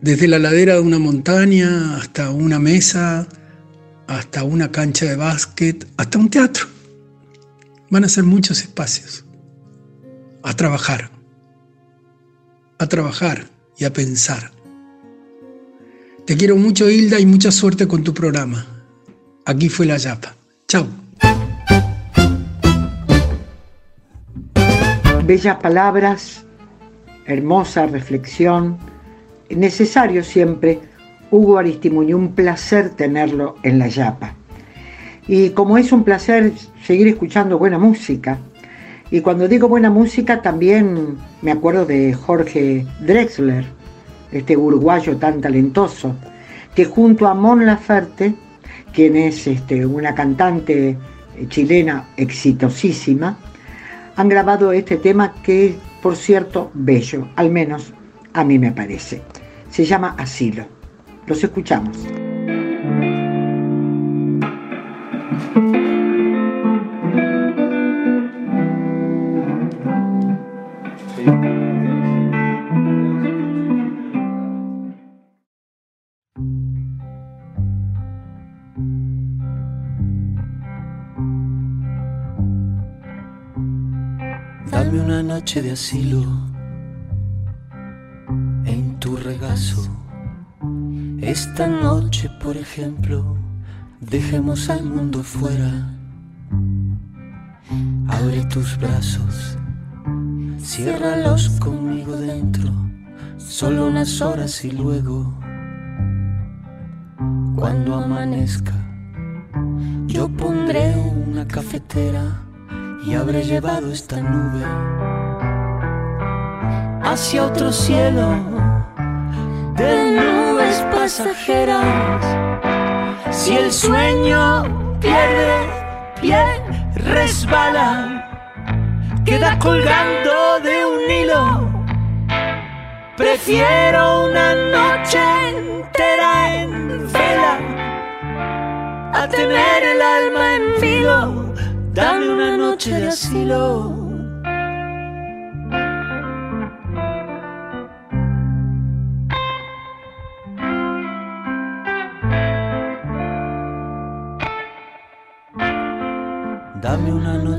Desde la ladera de una montaña hasta una mesa, hasta una cancha de básquet, hasta un teatro. Van a ser muchos espacios. A trabajar. A trabajar y a pensar. Te quiero mucho, Hilda, y mucha suerte con tu programa. Aquí fue la Yapa. Chao. Bellas palabras, hermosa reflexión, necesario siempre. Hugo Aristimuño, un placer tenerlo en la Yapa. Y como es un placer seguir escuchando buena música, y cuando digo buena música también me acuerdo de Jorge Drexler, este uruguayo tan talentoso, que junto a Mon Laferte, quien es este, una cantante chilena exitosísima, han grabado este tema que es, por cierto, bello, al menos a mí me parece. Se llama Asilo. Los escuchamos. Noche de asilo en tu regazo. Esta noche, por ejemplo, dejemos al mundo fuera. Abre tus brazos, ciérralos conmigo dentro, solo unas horas y luego, cuando amanezca, yo pondré una cafetera y habré llevado esta nube hacia otro cielo de nubes pasajeras. Si el sueño pierde pie, resbala, queda colgando de un hilo. Prefiero una noche entera en vela a tener el alma en filo. Dame una noche de asilo.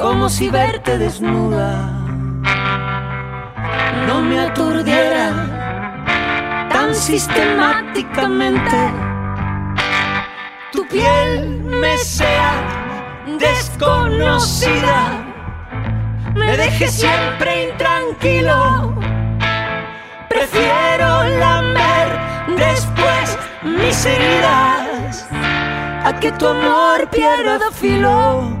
como si verte desnuda no me aturdiera tan sistemáticamente. Tu piel me sea desconocida, me deje siempre intranquilo. Prefiero lamer después mis heridas a que tu amor pierda filo.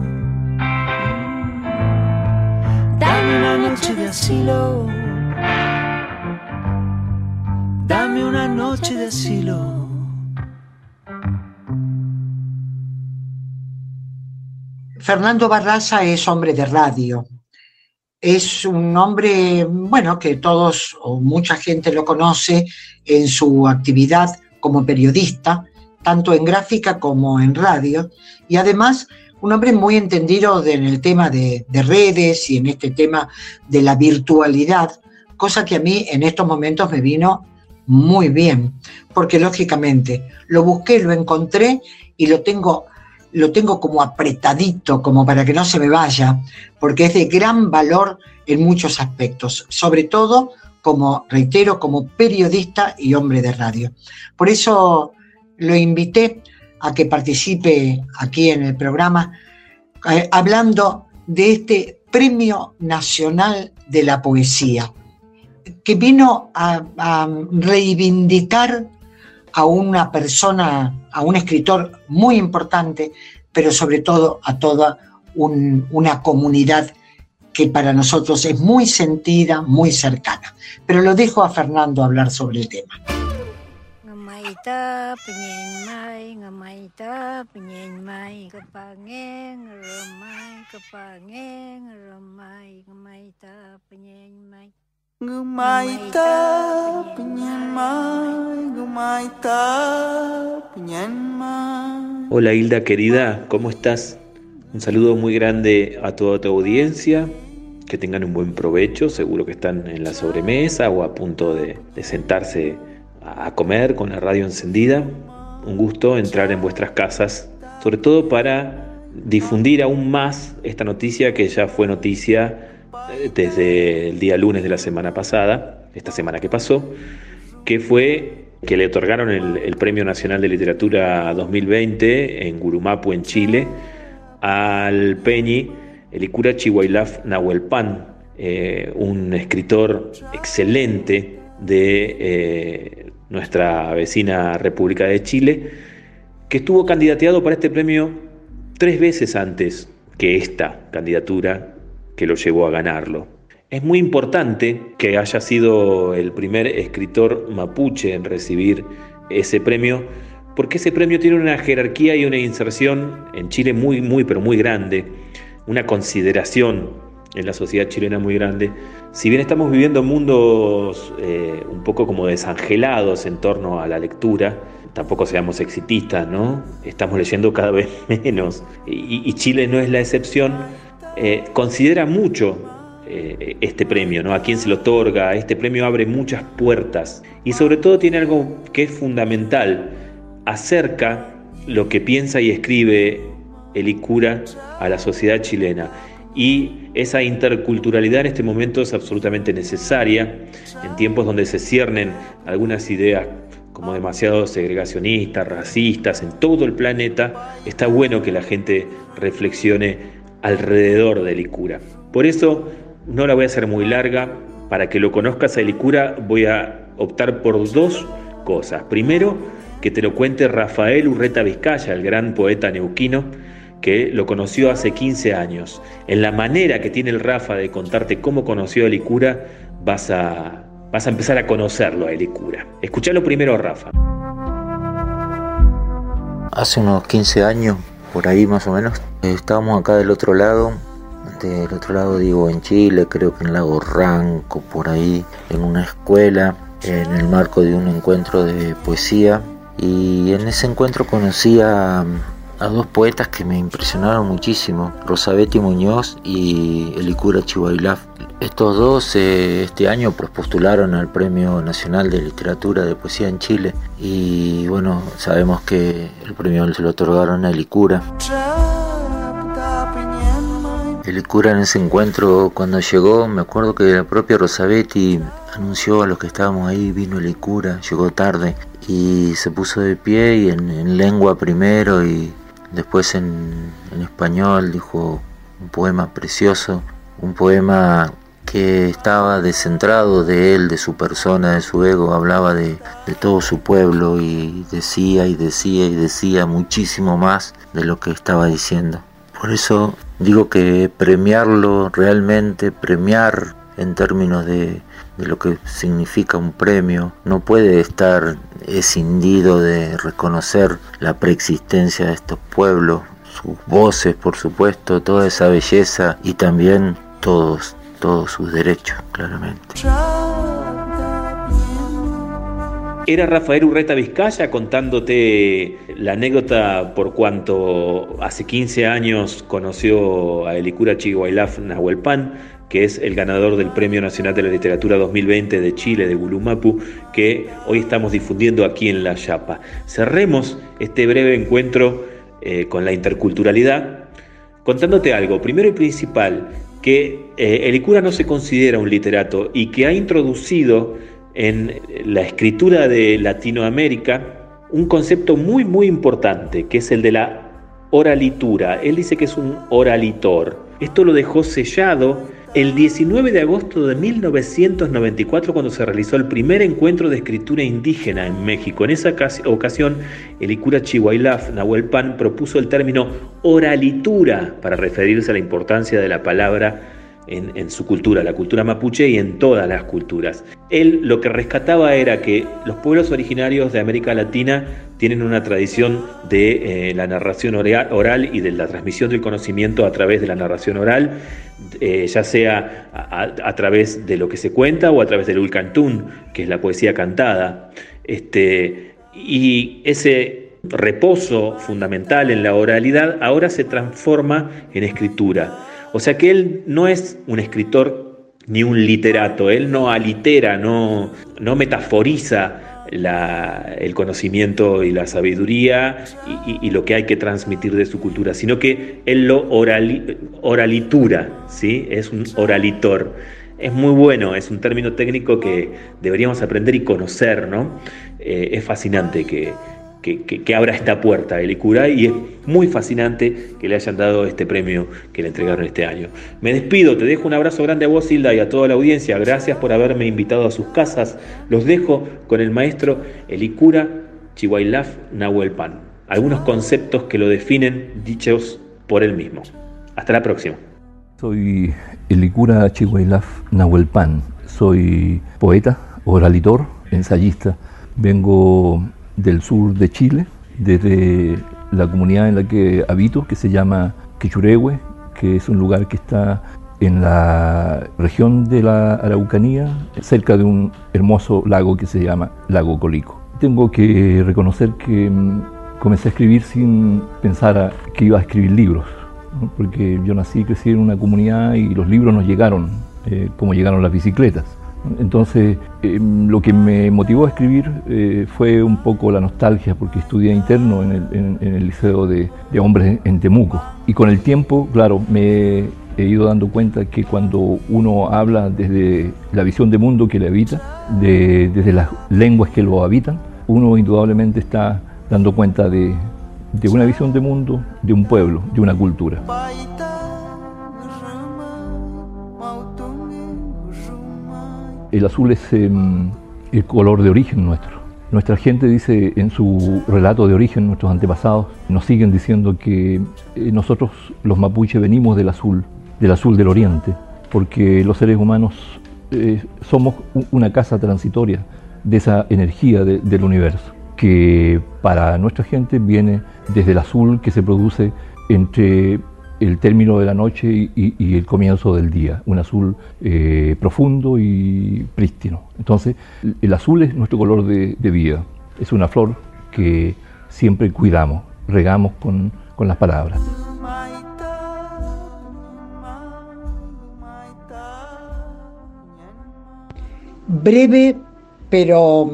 Noche de asilo. Dame una noche de asilo. Fernando Barraza es hombre de radio. Es un hombre, bueno, que todos o mucha gente lo conoce en su actividad como periodista, tanto en gráfica como en radio, y además un hombre muy entendido en el tema de, de, redes y en este tema de la virtualidad, cosa que a mí en estos momentos me vino muy bien, porque lógicamente lo busqué, lo encontré y lo tengo, lo tengo como apretadito, como para que no se me vaya, porque es de gran valor en muchos aspectos, sobre todo como, reitero, como periodista y hombre de radio. Por eso lo invité a que participe aquí en el programa eh, hablando de este Premio Nacional de la Poesía, que vino a, reivindicar a una persona, a un escritor muy importante, pero sobre todo a toda un, una comunidad que para nosotros es muy sentida, muy cercana. Pero lo dejo a Fernando hablar sobre el tema. Ta penyen mai ngamai ta penyen mai kepangen remai kepangen remai ngamai ta penyen mai Ngumai ta penyen mai ngumai ta penyen mai Hola Hilda querida, ¿cómo estás? Un saludo muy grande a toda tu audiencia. Que tengan un buen provecho, seguro que están en la sobremesa o a punto de, de sentarse a comer con la radio encendida. Un gusto entrar en vuestras casas, sobre todo para difundir aún más esta noticia que ya fue noticia desde el día lunes de la semana pasada, esta semana que pasó, que fue que le otorgaron el, Premio Nacional de Literatura 2020 en Gurumapu, en Chile, al Peñi Elikura Chihuailaf Nahuelpan, eh, un escritor excelente de eh, nuestra vecina República de Chile, que estuvo candidateado para este premio tres veces antes que esta candidatura que lo llevó a ganarlo. Es muy importante que haya sido el primer escritor mapuche en recibir ese premio, porque ese premio tiene una jerarquía y una inserción en Chile muy, muy, pero muy grande, una consideración en la sociedad chilena muy grande. Si bien estamos viviendo mundos eh, un poco como desangelados en torno a la lectura, tampoco seamos exitistas, ¿no? Estamos leyendo cada vez menos y, Chile no es la excepción. Eh, considera mucho eh, este premio, ¿no? A quién se lo otorga. Este premio abre muchas puertas y sobre todo tiene algo que es fundamental. Acerca lo que piensa y escribe el Icura a la sociedad chilena y esa interculturalidad en este momento es absolutamente necesaria en tiempos donde se ciernen algunas ideas como demasiado segregacionistas, racistas en todo el planeta, está bueno que la gente reflexione alrededor del Icura. Por eso no la voy a hacer muy larga, para que lo conozcas a Elicura voy a optar por dos cosas. Primero, que te lo cuente Rafael Urreta Vizcaya, el gran poeta neuquino, que lo conoció hace 15 años. En la manera que tiene el Rafa de contarte cómo conoció a Elicura, vas a, vas a empezar a conocerlo a Elicura. Escuchalo primero, Rafa. Hace unos 15 años, por ahí más o menos, estábamos acá del otro lado, del otro lado digo en Chile, creo que en Lago Ranco, por ahí, en una escuela, en el marco de un encuentro de poesía. Y en ese encuentro conocí a, a dos poetas que me impresionaron muchísimo, Rosabetti Muñoz y Elicura Chihuailaf. Estos dos eh, este año pues, postularon al Premio Nacional de Literatura de Poesía en Chile y bueno, sabemos que el premio se lo otorgaron a Elicura. Elicura en ese encuentro cuando llegó, me acuerdo que la propia Rosabetti anunció a los que estábamos ahí, vino Elicura, llegó tarde y se puso de pie y en, lengua primero y después en, español dijo un poema precioso, un poema que estaba descentrado de él, de su persona, de su ego, hablaba de, todo su pueblo y decía y decía y decía muchísimo más de lo que estaba diciendo. Por eso digo que premiarlo realmente, premiar en términos de, de lo que significa un premio, no puede estar escindido de reconocer la preexistencia de estos pueblos, sus voces, por supuesto, toda esa belleza y también todos, todos sus derechos, claramente. Era Rafael Urreta Vizcaya contándote la anécdota por cuanto hace 15 años conoció a Elicura Chihuailaf Nahuelpan, que es el ganador del Premio Nacional de la Literatura 2020 de Chile, de Gulumapu, que hoy estamos difundiendo aquí en La Chapa. Cerremos este breve encuentro eh, con la interculturalidad contándote algo. Primero y principal, que eh, Elicura no se considera un literato y que ha introducido en la escritura de Latinoamérica un concepto muy muy importante, que es el de la oralitura. Él dice que es un oralitor. Esto lo dejó sellado el 19 de agosto de 1994 cuando se realizó el primer encuentro de escritura indígena en México. En esa ocasión, el Icura Chihuailaf Nahuel Pan propuso el término oralitura para referirse a la importancia de la palabra en, su cultura, la cultura mapuche y en todas las culturas. Él lo que rescataba era que los pueblos originarios de América Latina tienen una tradición de eh, la narración oral y de la transmisión del conocimiento a través de la narración oral, eh, ya sea a, través de lo que se cuenta o a través del ulcantún, que es la poesía cantada. Este, y ese reposo fundamental en la oralidad ahora se transforma en escritura. O sea que él no es un escritor ni un literato, él no alitera, no, no metaforiza el conocimiento y la sabiduría y, lo que hay que transmitir de su cultura, sino que él lo oralitura, ¿sí? es un oralitor. Es muy bueno, es un término técnico que deberíamos aprender y conocer, ¿no? Eh, es fascinante que, que, abra esta puerta Elicura y es muy fascinante que le hayan dado este premio que le entregaron este año. Me despido, te dejo un abrazo grande a vos, Hilda, y a toda la audiencia. Gracias por haberme invitado a sus casas. Los dejo con el maestro Elicura Chihuailaf Nahuelpan. Algunos conceptos que lo definen dichos por él mismo. Hasta la próxima. Soy Elicura Chihuailaf Nahuelpan. Soy poeta, oralitor, ensayista. Vengo del sur de Chile, desde la comunidad en la que habito, que se llama Quichurehue, que es un lugar que está en la región de la Araucanía, cerca de un hermoso lago que se llama Lago Colico. Tengo que reconocer que mm, comencé a escribir sin pensar que iba a escribir libros, porque yo nací y crecí en una comunidad y los libros nos llegaron, eh, como llegaron las bicicletas. Entonces, em, lo que me motivó a escribir eh, fue un poco la nostalgia, porque estudié interno en el, Liceo de, Hombres en Temuco. Y con el tiempo, claro, me he ido dando cuenta que cuando uno habla desde la visión de mundo que le habita, desde las lenguas que lo habitan, uno indudablemente está dando cuenta de una visión de mundo, de un pueblo, de una cultura. El azul es em, el color de origen nuestro. Nuestra gente dice en su relato de origen, nuestros antepasados nos siguen diciendo que eh, nosotros los mapuches venimos del azul, del azul del oriente, porque los seres humanos eh, somos una casa transitoria de esa energía del universo, que para nuestra gente viene desde el azul que se produce entre el término de la noche y, el comienzo del día, un azul eh, profundo y prístino. Entonces, el azul es nuestro color de, vida, es una flor que siempre cuidamos, regamos con, con las palabras. Breve, pero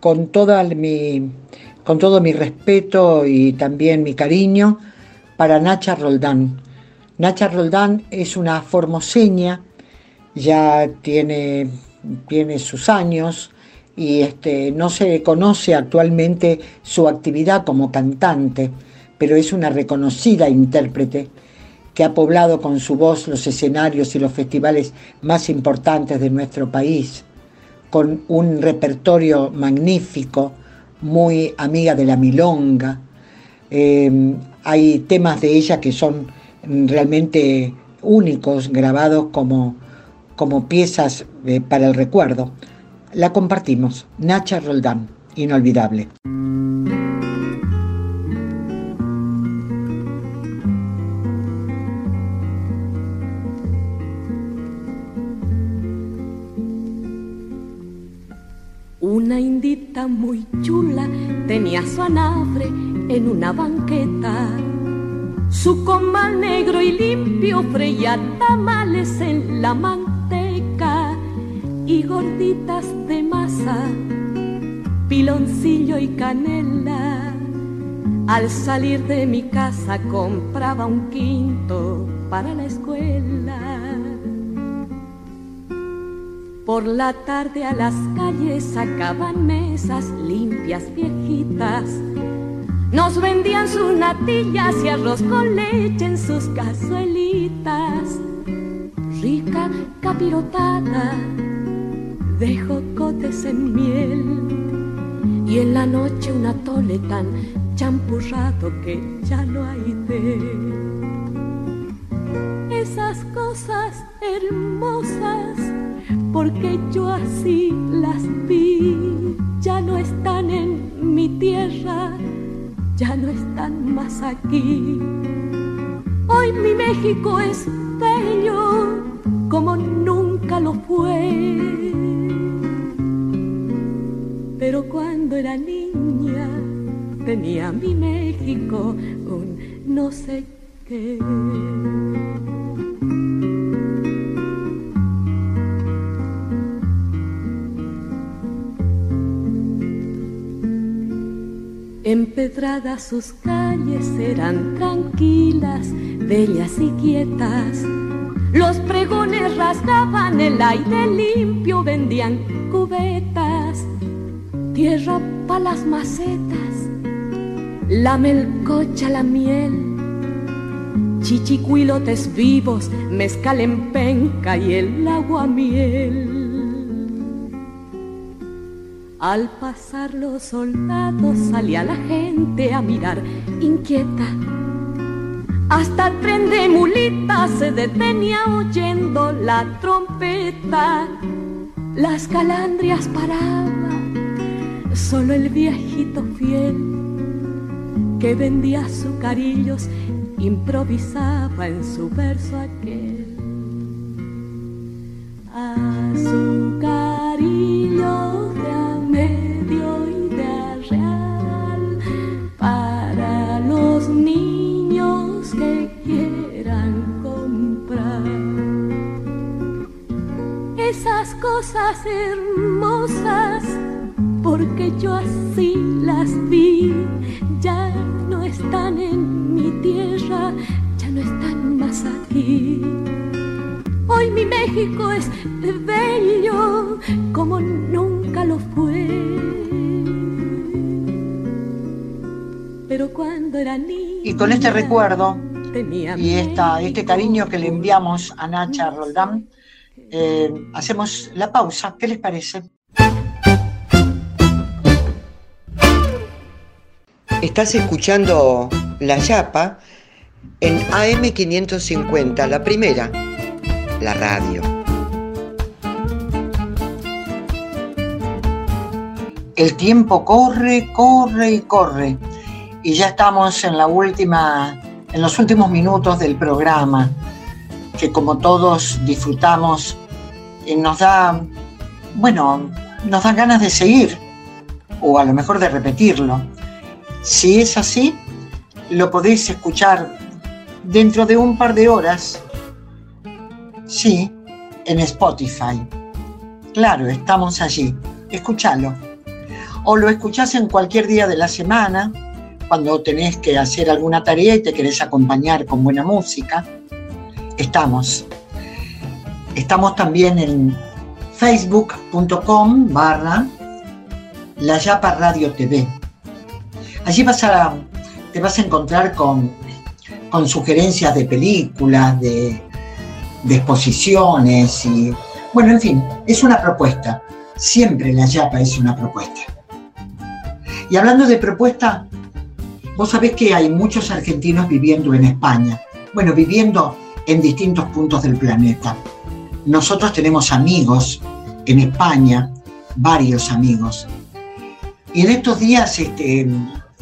con, toda mi, con todo mi respeto y también mi cariño, para Nacha Roldán. Nacha Roldán es una formoseña, ya tiene, tiene sus años y este, no se conoce actualmente su actividad como cantante, pero es una reconocida intérprete que ha poblado con su voz los escenarios y los festivales más importantes de nuestro país, con un repertorio magnífico, muy amiga de la milonga. Eh, hay temas de ella que son realmente únicos, grabados como, como piezas para el recuerdo. La compartimos. Nacha Roldán, inolvidable. Una indita muy chula tenía su anabre en una banqueta. Su comal negro y limpio freía tamales en la manteca y gorditas de masa, piloncillo y canela. Al salir de mi casa compraba un quinto para la escuela. Por la tarde a las calles sacaban mesas limpias viejitas nos vendían sus natillas y arroz con leche en sus cazuelitas. Rica capirotada de jocotes en miel. Y en la noche un atole tan champurrado que ya no hay de esas cosas hermosas, porque yo así las vi, ya no están en mi tierra ya no están más aquí. Hoy mi México es bello como nunca lo fue. Pero cuando era niña tenía mi México un no sé qué. Empedradas sus calles eran tranquilas, bellas y quietas. Los pregones rasgaban el aire limpio, vendían cubetas, tierra para las macetas, la melcocha, la miel, chichicuilotes vivos, mezcal en penca y el agua miel. Al pasar los soldados salía la gente a mirar inquieta. Hasta el tren de mulitas se detenía oyendo la trompeta. Las calandrias paraban, solo el viejito fiel que vendía azucarillos improvisaba en su verso aquel. Cosas hermosas porque yo así las vi ya no están en mi tierra ya no están más aquí Hoy mi México es bello como nunca lo fue. Pero cuando era niña. Y con este recuerdo y esta, este cariño que le enviamos a Nacha Roldán, eh, hacemos la pausa. ¿Qué les parece? Estás escuchando La Yapa en AM550, la primera, la radio. El tiempo corre, corre y corre. Y ya estamos en la última, en los últimos minutos del programa, que como todos disfrutamos, y nos da, bueno, nos da ganas de seguir, o a lo mejor de repetirlo. Si es así, lo podéis escuchar dentro de un par de horas. Sí, en Spotify. Claro, estamos allí. Escúchalo. O lo escuchás en cualquier día de la semana, cuando tenés que hacer alguna tarea y te querés acompañar con buena música. Estamos. Estamos también en facebook.com barra La Yapa Radio TV. Allí vas a, te vas a encontrar con, con sugerencias de películas, de, de exposiciones y, bueno, en fin, es una propuesta. Siempre la Yapa es una propuesta. Y hablando de propuesta, vos sabés que hay muchos argentinos viviendo en España. Bueno, viviendo en distintos puntos del planeta. Nosotros tenemos amigos en España, varios amigos. Y en estos días este,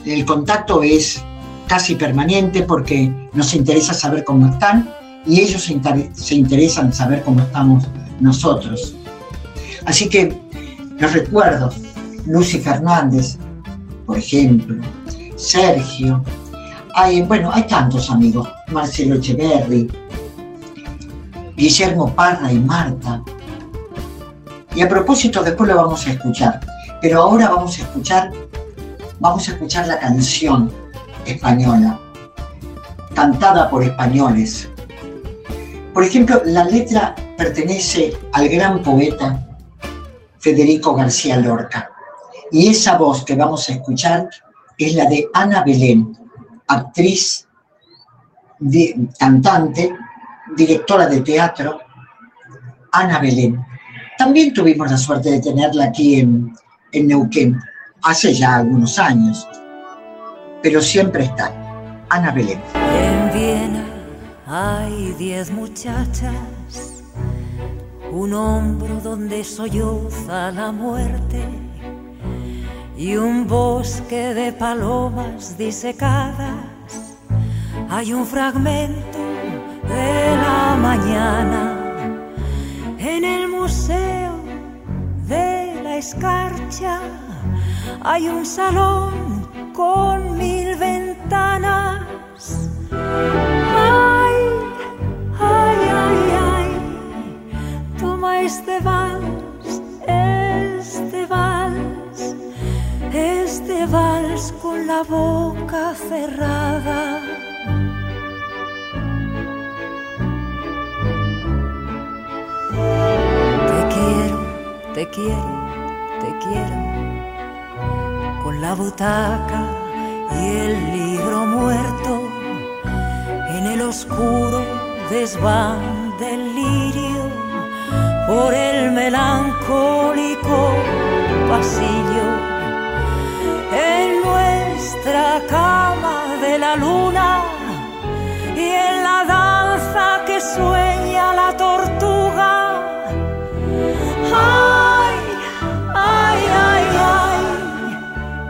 el contacto es casi permanente porque nos interesa saber cómo están y ellos se, inter se interesan saber cómo estamos nosotros. Así que los recuerdo, Lucy Fernández, por ejemplo, Sergio, bueno, hay tantos amigos, Marcelo Echeverri, Guillermo Parra y Marta. Y a propósito, después lo vamos a escuchar, pero ahora vamos a escuchar, vamos a escuchar la canción española, cantada por españoles. Por ejemplo, la letra pertenece al gran poeta Federico García Lorca. Y esa voz que vamos a escuchar es la de Ana Belén, actriz, cantante, directora de teatro, Ana Belén. También tuvimos la suerte de tenerla aquí en, en Neuquén, hace ya algunos años, pero siempre está, Ana Belén. En Viena hay diez muchachas, un hombro donde solloza la muerte y un bosque de palomas disecadas. Hay un fragmento de la mañana en el museo de la escarcha. Hay un salón con mil ventanas. Ay, ay, ay, ay, toma este vals, este vals, este vals con la boca cerrada. Te quiero, te quiero, te quiero, con la butaca y el libro muerto en el oscuro desván del lirio por el melancólico pasillo en nuestra cama de la luna y en la danza que sueña la tortuga. Ay, ay, ay, ay,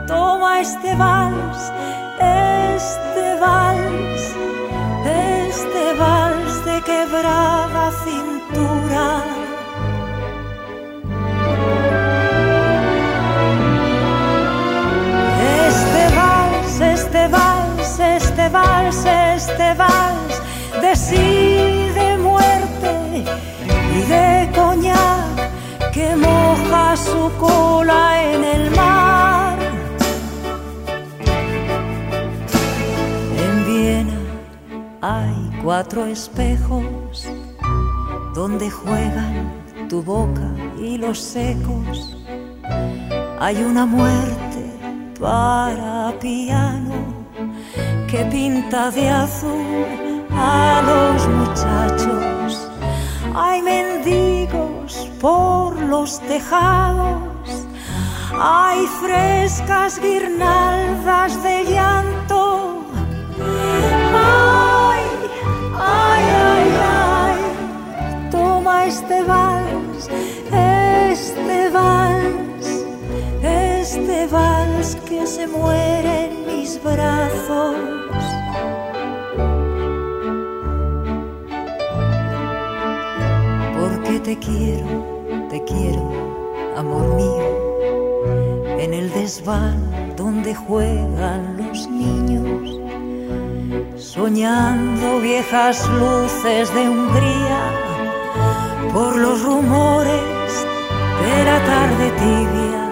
toma este vals, este vals, este vals de quebrada cintura. Este vals, este vals, este vals, este de sí, de muerte y de que moja su cola en el mar. En Viena hay cuatro espejos donde juegan tu boca y los secos. Hay una muerte para piano que pinta de azul a los muchachos. Hay mendigos por los tejados. Hay frescas guirnaldas de llanto. Ay, ay, ay, ay. Toma este vals, este vals, este vals que se muere en mis brazos. Porque te quiero, te quiero, amor mío, en el desván donde juegan los niños, soñando viejas luces de Hungría por los rumores de la tarde tibia,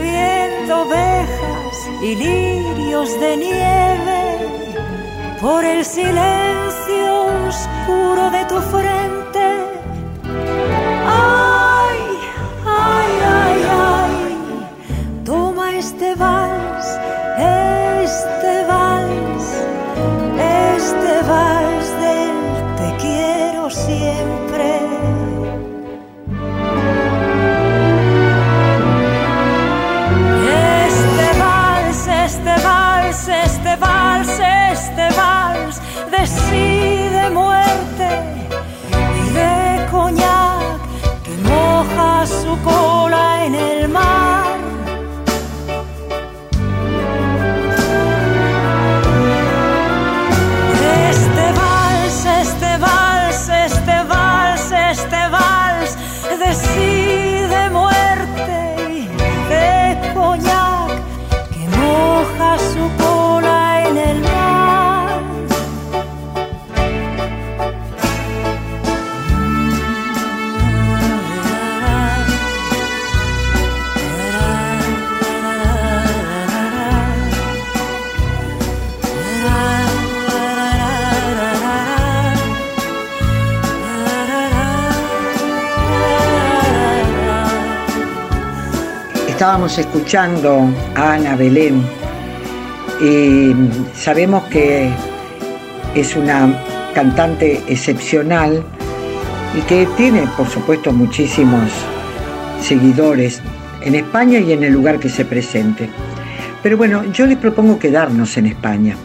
viendo ovejas y lirios de nieve por el silencio oscuro de tu frente. Estábamos escuchando a Ana Belén. y sabemos que es una cantante excepcional y que tiene, por supuesto, muchísimos seguidores en España y en el lugar que se presente. Pero bueno, yo les propongo quedarnos en España,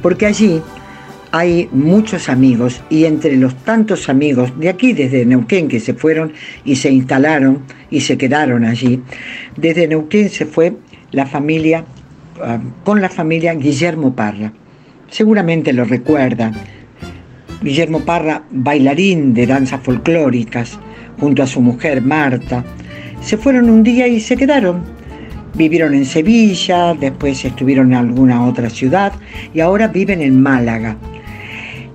porque allí hay muchos amigos y entre los tantos amigos de aquí, desde Neuquén, que se fueron y se instalaron y se quedaron allí, desde Neuquén se fue la familia, ah, con la familia Guillermo Parra. Seguramente lo recuerdan. Guillermo Parra, bailarín de danzas folclóricas, junto a su mujer Marta, se fueron un día y se quedaron. Vivieron en Sevilla, después estuvieron en alguna otra ciudad y ahora viven en Málaga.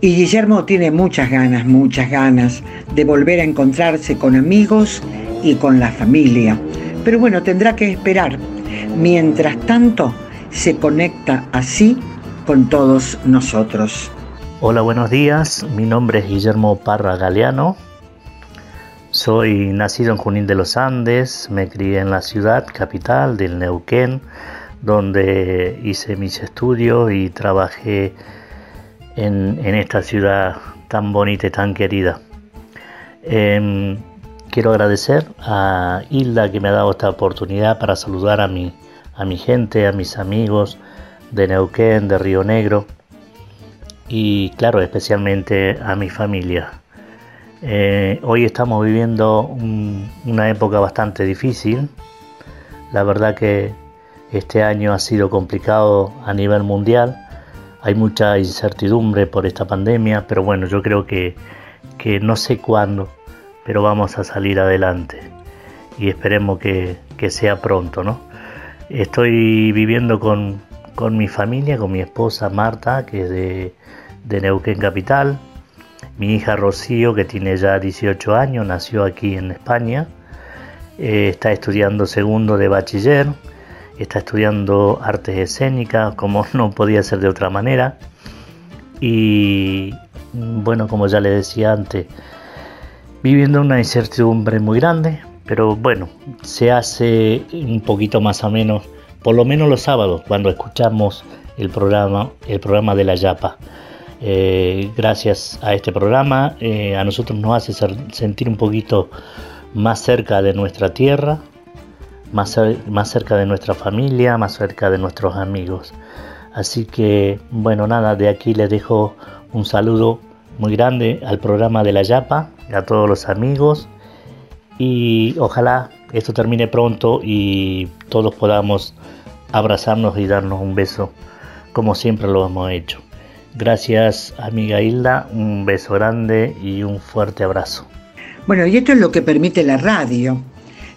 Y Guillermo tiene muchas ganas, muchas ganas de volver a encontrarse con amigos y con la familia. Pero bueno, tendrá que esperar. Mientras tanto, se conecta así con todos nosotros. Hola, buenos días. Mi nombre es Guillermo Parra Galeano. Soy nacido en Junín de los Andes, me crié en la ciudad capital del Neuquén, donde hice mis estudios y trabajé en, esta ciudad tan bonita y tan querida. Em, quiero agradecer a Hilda que me ha dado esta oportunidad para saludar a mi, a mi gente, a mis amigos de Neuquén, de Río Negro y claro, especialmente a mi familia. Eh, hoy estamos viviendo un- una época bastante difícil. La verdad que este año ha sido complicado a nivel mundial. Hay mucha incertidumbre por esta pandemia, pero bueno, yo creo que, que no sé cuándo, pero vamos a salir adelante. Y esperemos que, que sea pronto, ¿no? Estoy viviendo con, con mi familia, con mi esposa Marta, que es de, de Neuquén Capital, mi hija Rocío, que tiene ya 18 años, nació aquí en España, eh, está estudiando segundo de bachiller, está estudiando artes escénicas, como no podía ser de otra manera. Y bueno, como ya le decía antes, viviendo una incertidumbre muy grande, pero bueno, se hace un poquito más o menos, por lo menos los sábados, cuando escuchamos el programa, el programa de la Yapa. Eh, gracias a este programa, eh, a nosotros nos hace sentir un poquito más cerca de nuestra tierra, más, más cerca de nuestra familia, más cerca de nuestros amigos. Así que, bueno, nada, de aquí les dejo un saludo muy grande al programa de la Yapa, a todos los amigos y ojalá esto termine pronto y todos podamos abrazarnos y darnos un beso como siempre lo hemos hecho. Gracias amiga Hilda, un beso grande y un fuerte abrazo. Bueno, y esto es lo que permite la radio.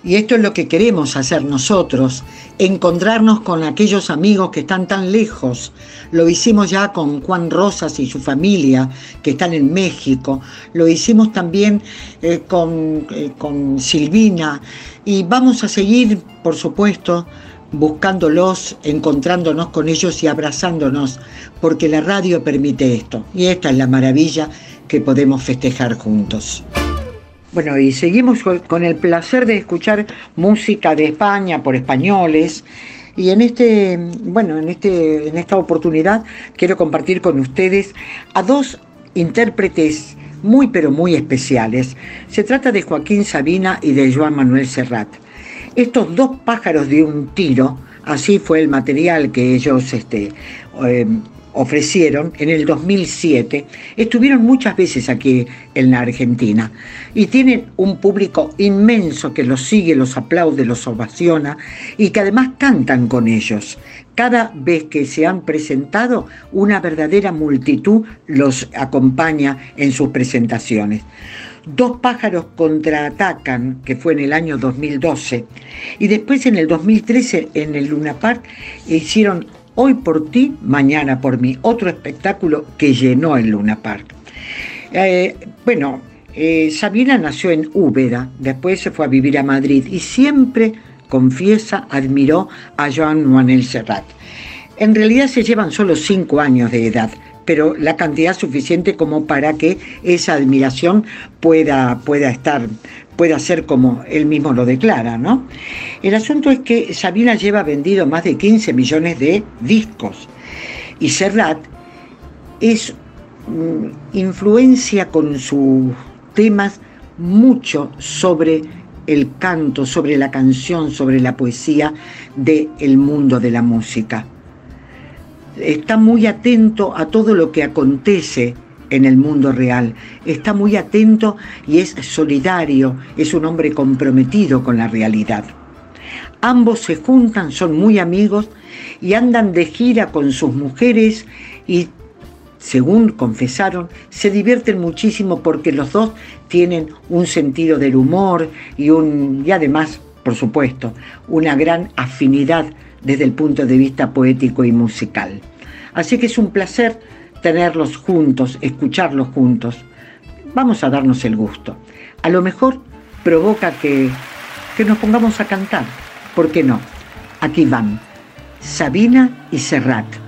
Y esto es lo que queremos hacer nosotros, encontrarnos con aquellos amigos que están tan lejos. Lo hicimos ya con Juan Rosas y su familia, que están en México. Lo hicimos también eh, con, eh, con Silvina. Y vamos a seguir, por supuesto, buscándolos, encontrándonos con ellos y abrazándonos, porque la radio permite esto. Y esta es la maravilla que podemos festejar juntos. Bueno, y seguimos con el placer de escuchar música de España por españoles. Y en este, bueno, en este, en esta oportunidad quiero compartir con ustedes a dos intérpretes muy pero muy especiales. Se trata de Joaquín Sabina y de Joan Manuel Serrat. Estos dos pájaros de un tiro, así fue el material que ellos este, eh, ofrecieron en el 2007, estuvieron muchas veces aquí en la Argentina y tienen un público inmenso que los sigue, los aplaude, los ovaciona y que además cantan con ellos. Cada vez que se han presentado, una verdadera multitud los acompaña en sus presentaciones. Dos pájaros contraatacan, que fue en el año 2012, y después en el 2013 en el Luna Park hicieron Hoy por ti, mañana por mí. Otro espectáculo que llenó el Luna Park. Eh, bueno, eh, Sabina nació en Úbeda, después se fue a vivir a Madrid y siempre, confiesa, admiró a Joan Manuel Serrat. En realidad se llevan solo cinco años de edad, pero la cantidad suficiente como para que esa admiración pueda, pueda estar, pueda ser como él mismo lo declara, ¿no? El asunto es que Sabina lleva vendido más de 15 millones de discos y Serrat es mm, influencia con sus temas mucho sobre el canto, sobre la canción, sobre la poesía del el mundo de la música está muy atento a todo lo que acontece en el mundo real, está muy atento y es solidario, es un hombre comprometido con la realidad. Ambos se juntan, son muy amigos y andan de gira con sus mujeres y, según confesaron, se divierten muchísimo porque los dos tienen un sentido del humor y, un, y además, por supuesto, una gran afinidad desde el punto de vista poético y musical. Así que es un placer tenerlos juntos, escucharlos juntos. Vamos a darnos el gusto. A lo mejor provoca que, que nos pongamos a cantar. ¿Por qué no? Aquí van. Sabina y Serrat.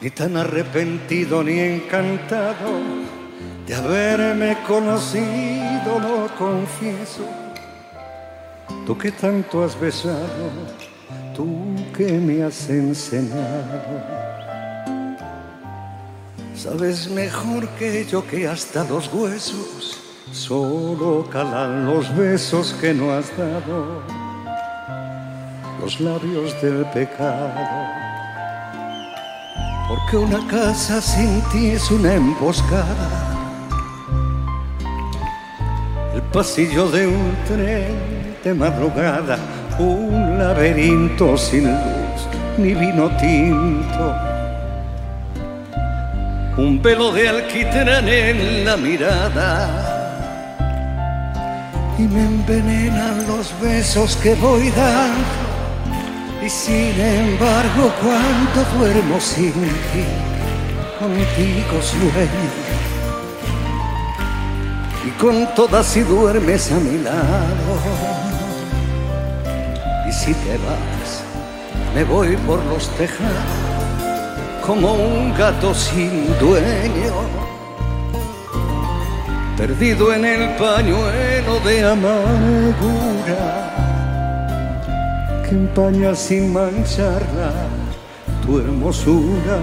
ni tan arrepentido ni encantado de haberme conocido, lo confieso. Tú que tanto has besado, tú que me has enseñado. Sabes mejor que yo que hasta los huesos solo calan los besos que no has dado, los labios del pecado porque una casa sin ti es una emboscada. El pasillo de un tren de madrugada, un laberinto sin luz ni vino tinto. un pelo de alquitrán en la mirada y me envenenan los besos que voy dando y sin embargo cuando duermo sin ti contigo sueño. Y con todas si duermes a mi lado y si te vas me voy por los tejados como un gato sin dueño, perdido en el pañuelo de amargura que empaña sin mancharla tu hermosura.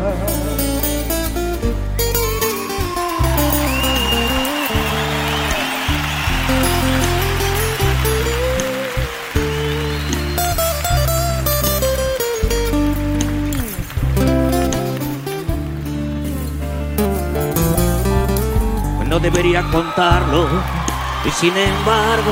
no debería contarlo. Y sin embargo,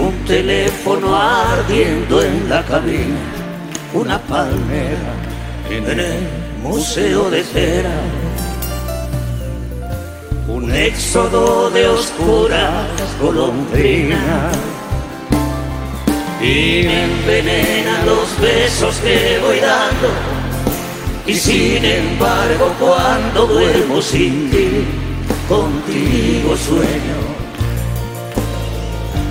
Un teléfono ardiendo en la cabina, una palmera en el museo de cera. Un éxodo de oscuras golondrinas y me envenenan los besos que voy dando y sin embargo cuando duermo sin ti, contigo sueño.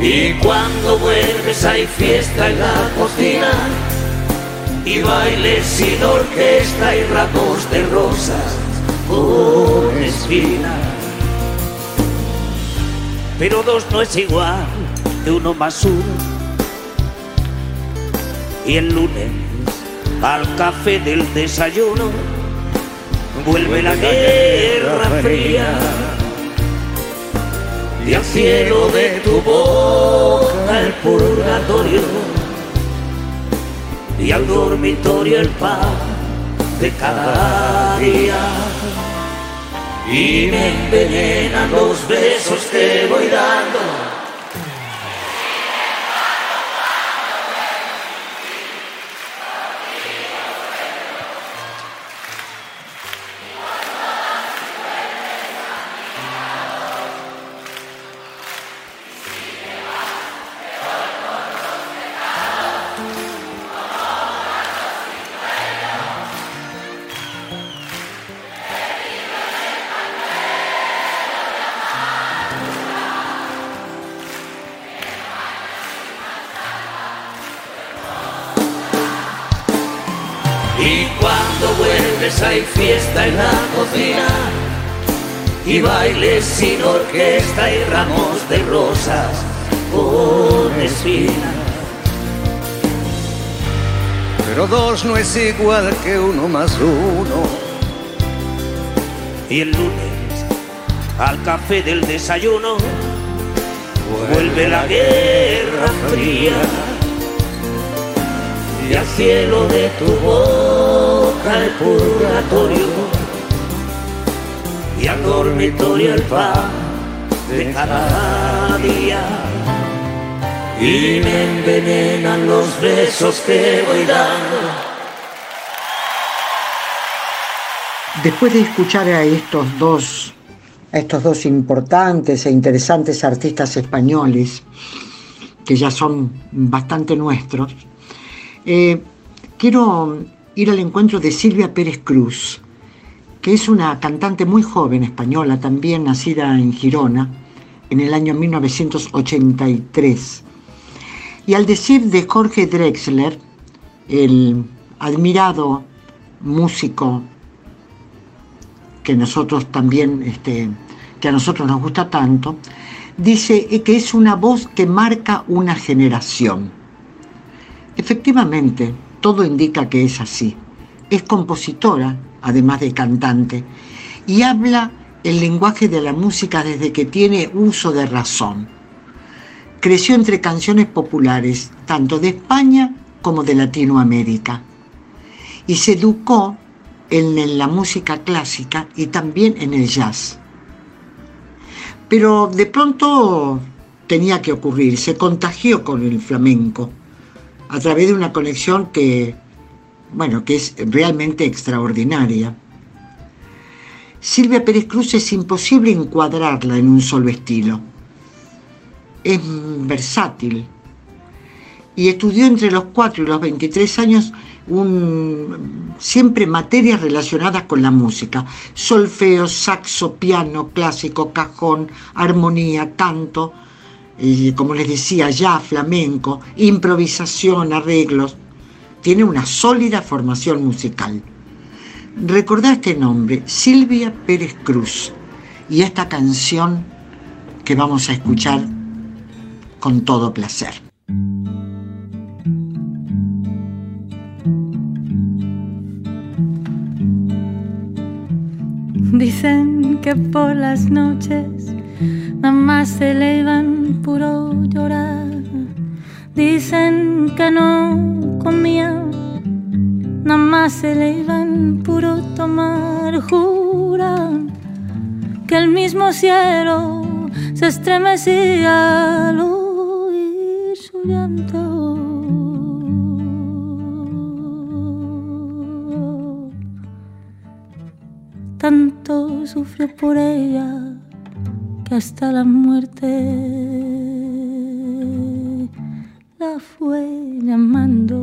Y cuando vuelves hay fiesta en la cocina y bailes sin orquesta y ramos de rosas con espinas. Pero dos no es igual de uno más uno. Y el lunes al café del desayuno vuelve la guerra fría y al cielo de tu boca el purgatorio. Y al dormitorio el pan de cada día. Y me envenenan los besos que voy dando Pero dos no es igual que uno más uno. Y el lunes al café del desayuno vuelve la guerra fría. y al cielo de tu boca el purgatorio. Y al dormitorio el pan de cada día y me envenenan los besos que voy dando. Después de escuchar a estos dos, a estos dos importantes e interesantes artistas españoles, que ya son bastante nuestros, eh, quiero ir al encuentro de Silvia Pérez Cruz, que es una cantante muy joven española, también nacida en Girona en el año 1983. Y al decir de Jorge Drexler, el admirado músico que nosotros también, este, que a nosotros nos gusta tanto, dice que es una voz que marca una generación. Efectivamente, todo indica que es así. Es compositora, además de cantante, y habla el lenguaje de la música desde que tiene uso de razón. Creció entre canciones populares, tanto de España como de Latinoamérica, y se educó en la música clásica y también en el jazz. Pero de pronto tenía que ocurrir, se contagió con el flamenco a través de una conexión que bueno, que es realmente extraordinaria. Silvia Pérez Cruz es imposible encuadrarla en un solo estilo. Es versátil. Y estudió entre los 4 y los 23 años siempre materias relacionadas con la música, solfeo, saxo, piano, clásico, cajón, armonía, canto, y como les decía, ya flamenco, improvisación, arreglos. Tiene una sólida formación musical. Recordá este nombre, Silvia Pérez Cruz, y esta canción que vamos a escuchar con todo placer. Dicen que por las noches mamá se le iban puro llorar. Dicen que no comía, nada más se le iban puro tomar. Juran que el mismo cielo se estremecía su Tanto sufrió por ella que hasta la muerte la fue llamando.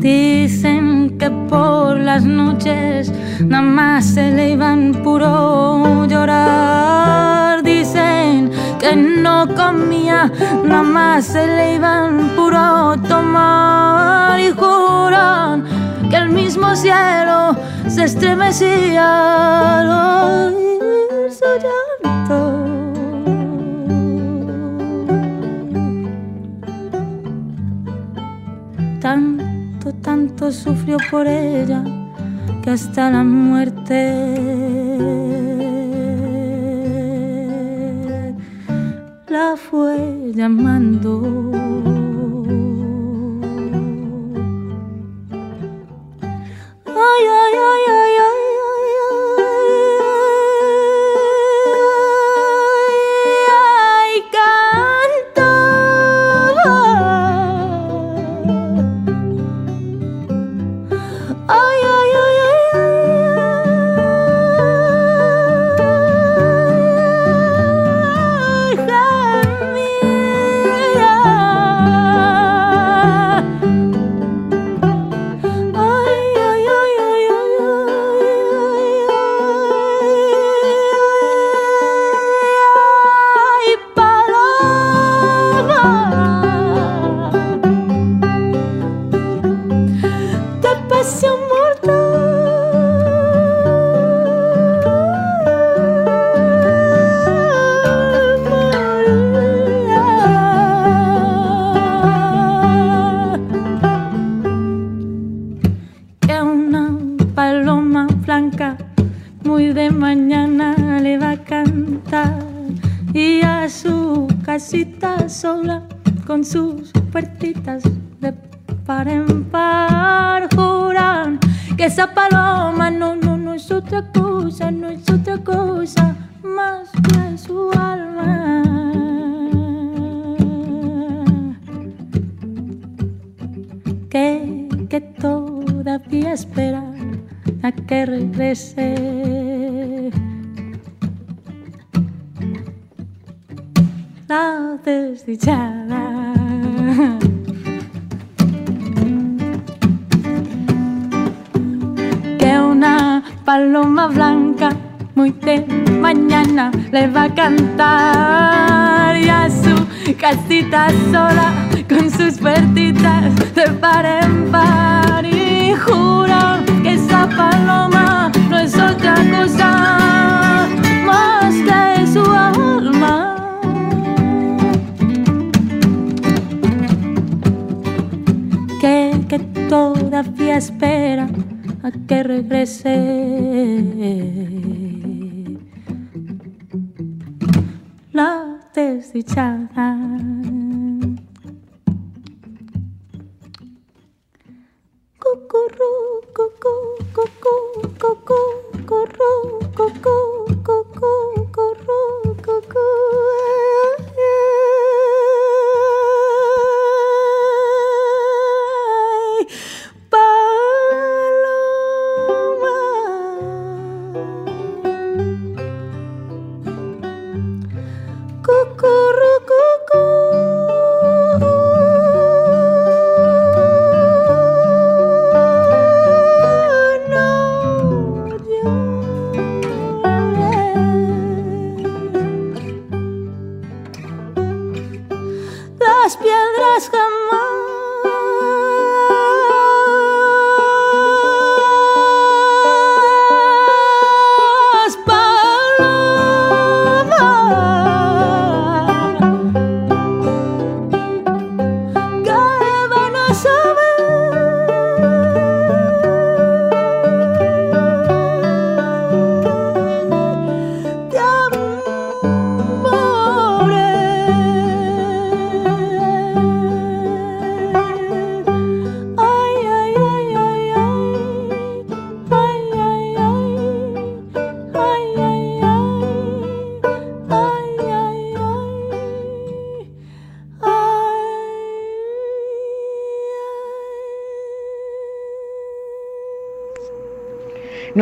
Dicen que por las noches nada más se le iban puro llorar. Dicen que no comía, nada más se le iban puro tomar. Y juran que el mismo cielo se estremecía llanto. Tanto, sufrió por ella que hasta la muerte la fue llamando. Ay, ay, ay.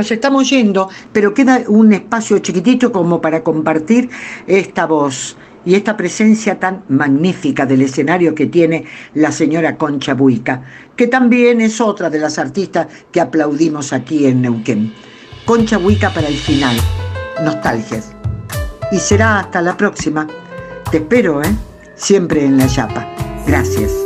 Nos estamos yendo, pero queda un espacio chiquitito como para compartir esta voz y esta presencia tan magnífica del escenario que tiene la señora Concha Buica, que también es otra de las artistas que aplaudimos aquí en Neuquén. Concha Buica para el final, nostalgias. Y será hasta la próxima. Te espero, ¿eh? Siempre en la chapa. Gracias.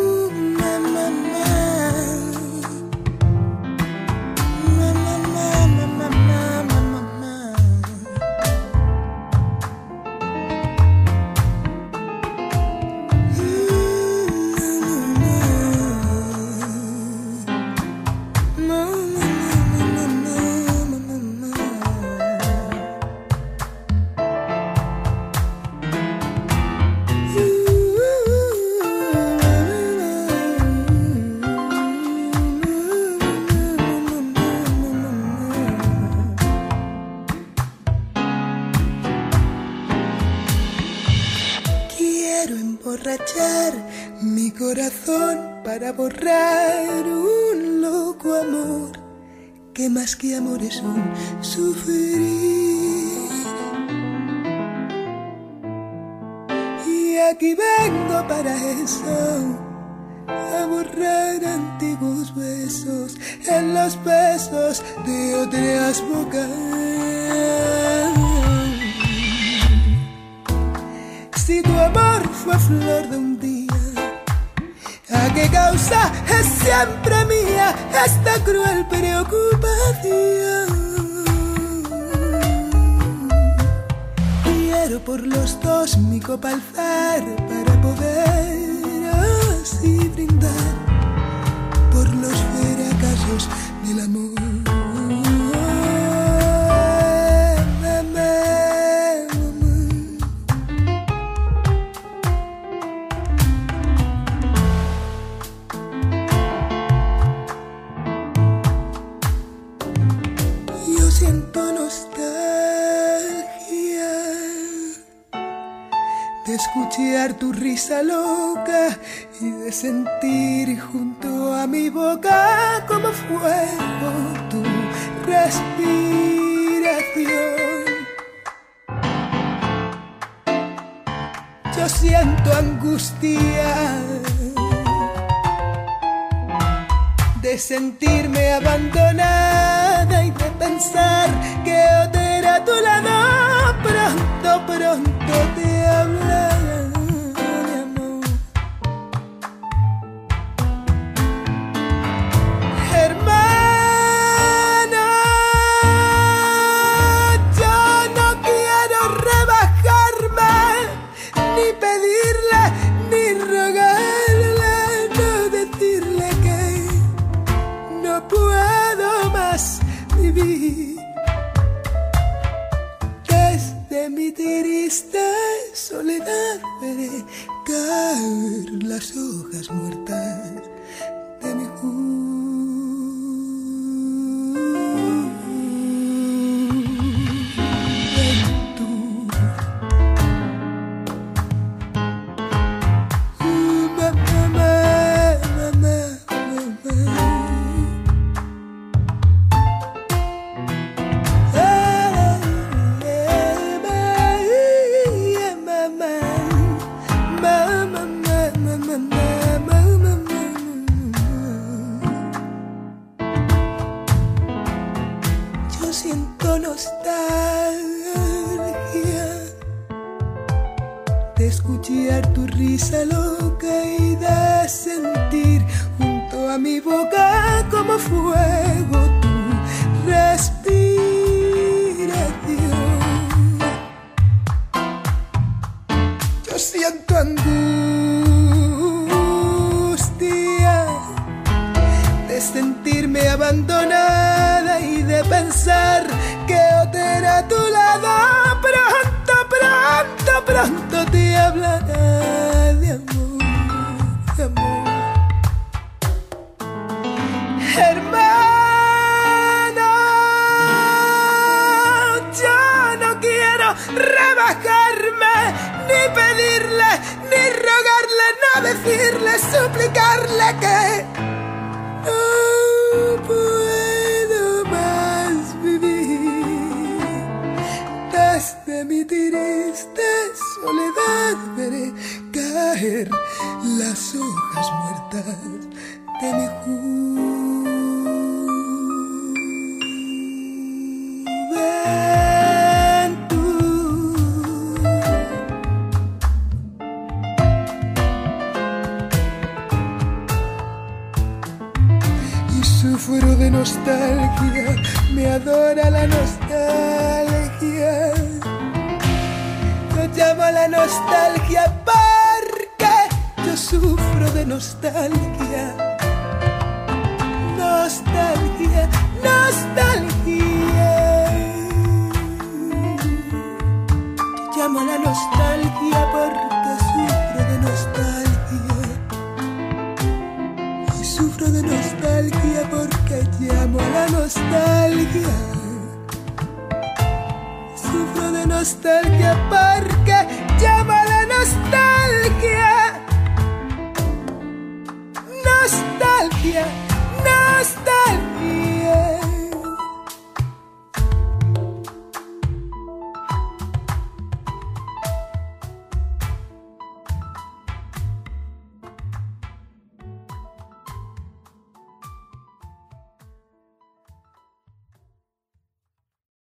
Sentirme abandonada y de pensar que otra a tu lado, pronto, pronto te hablaré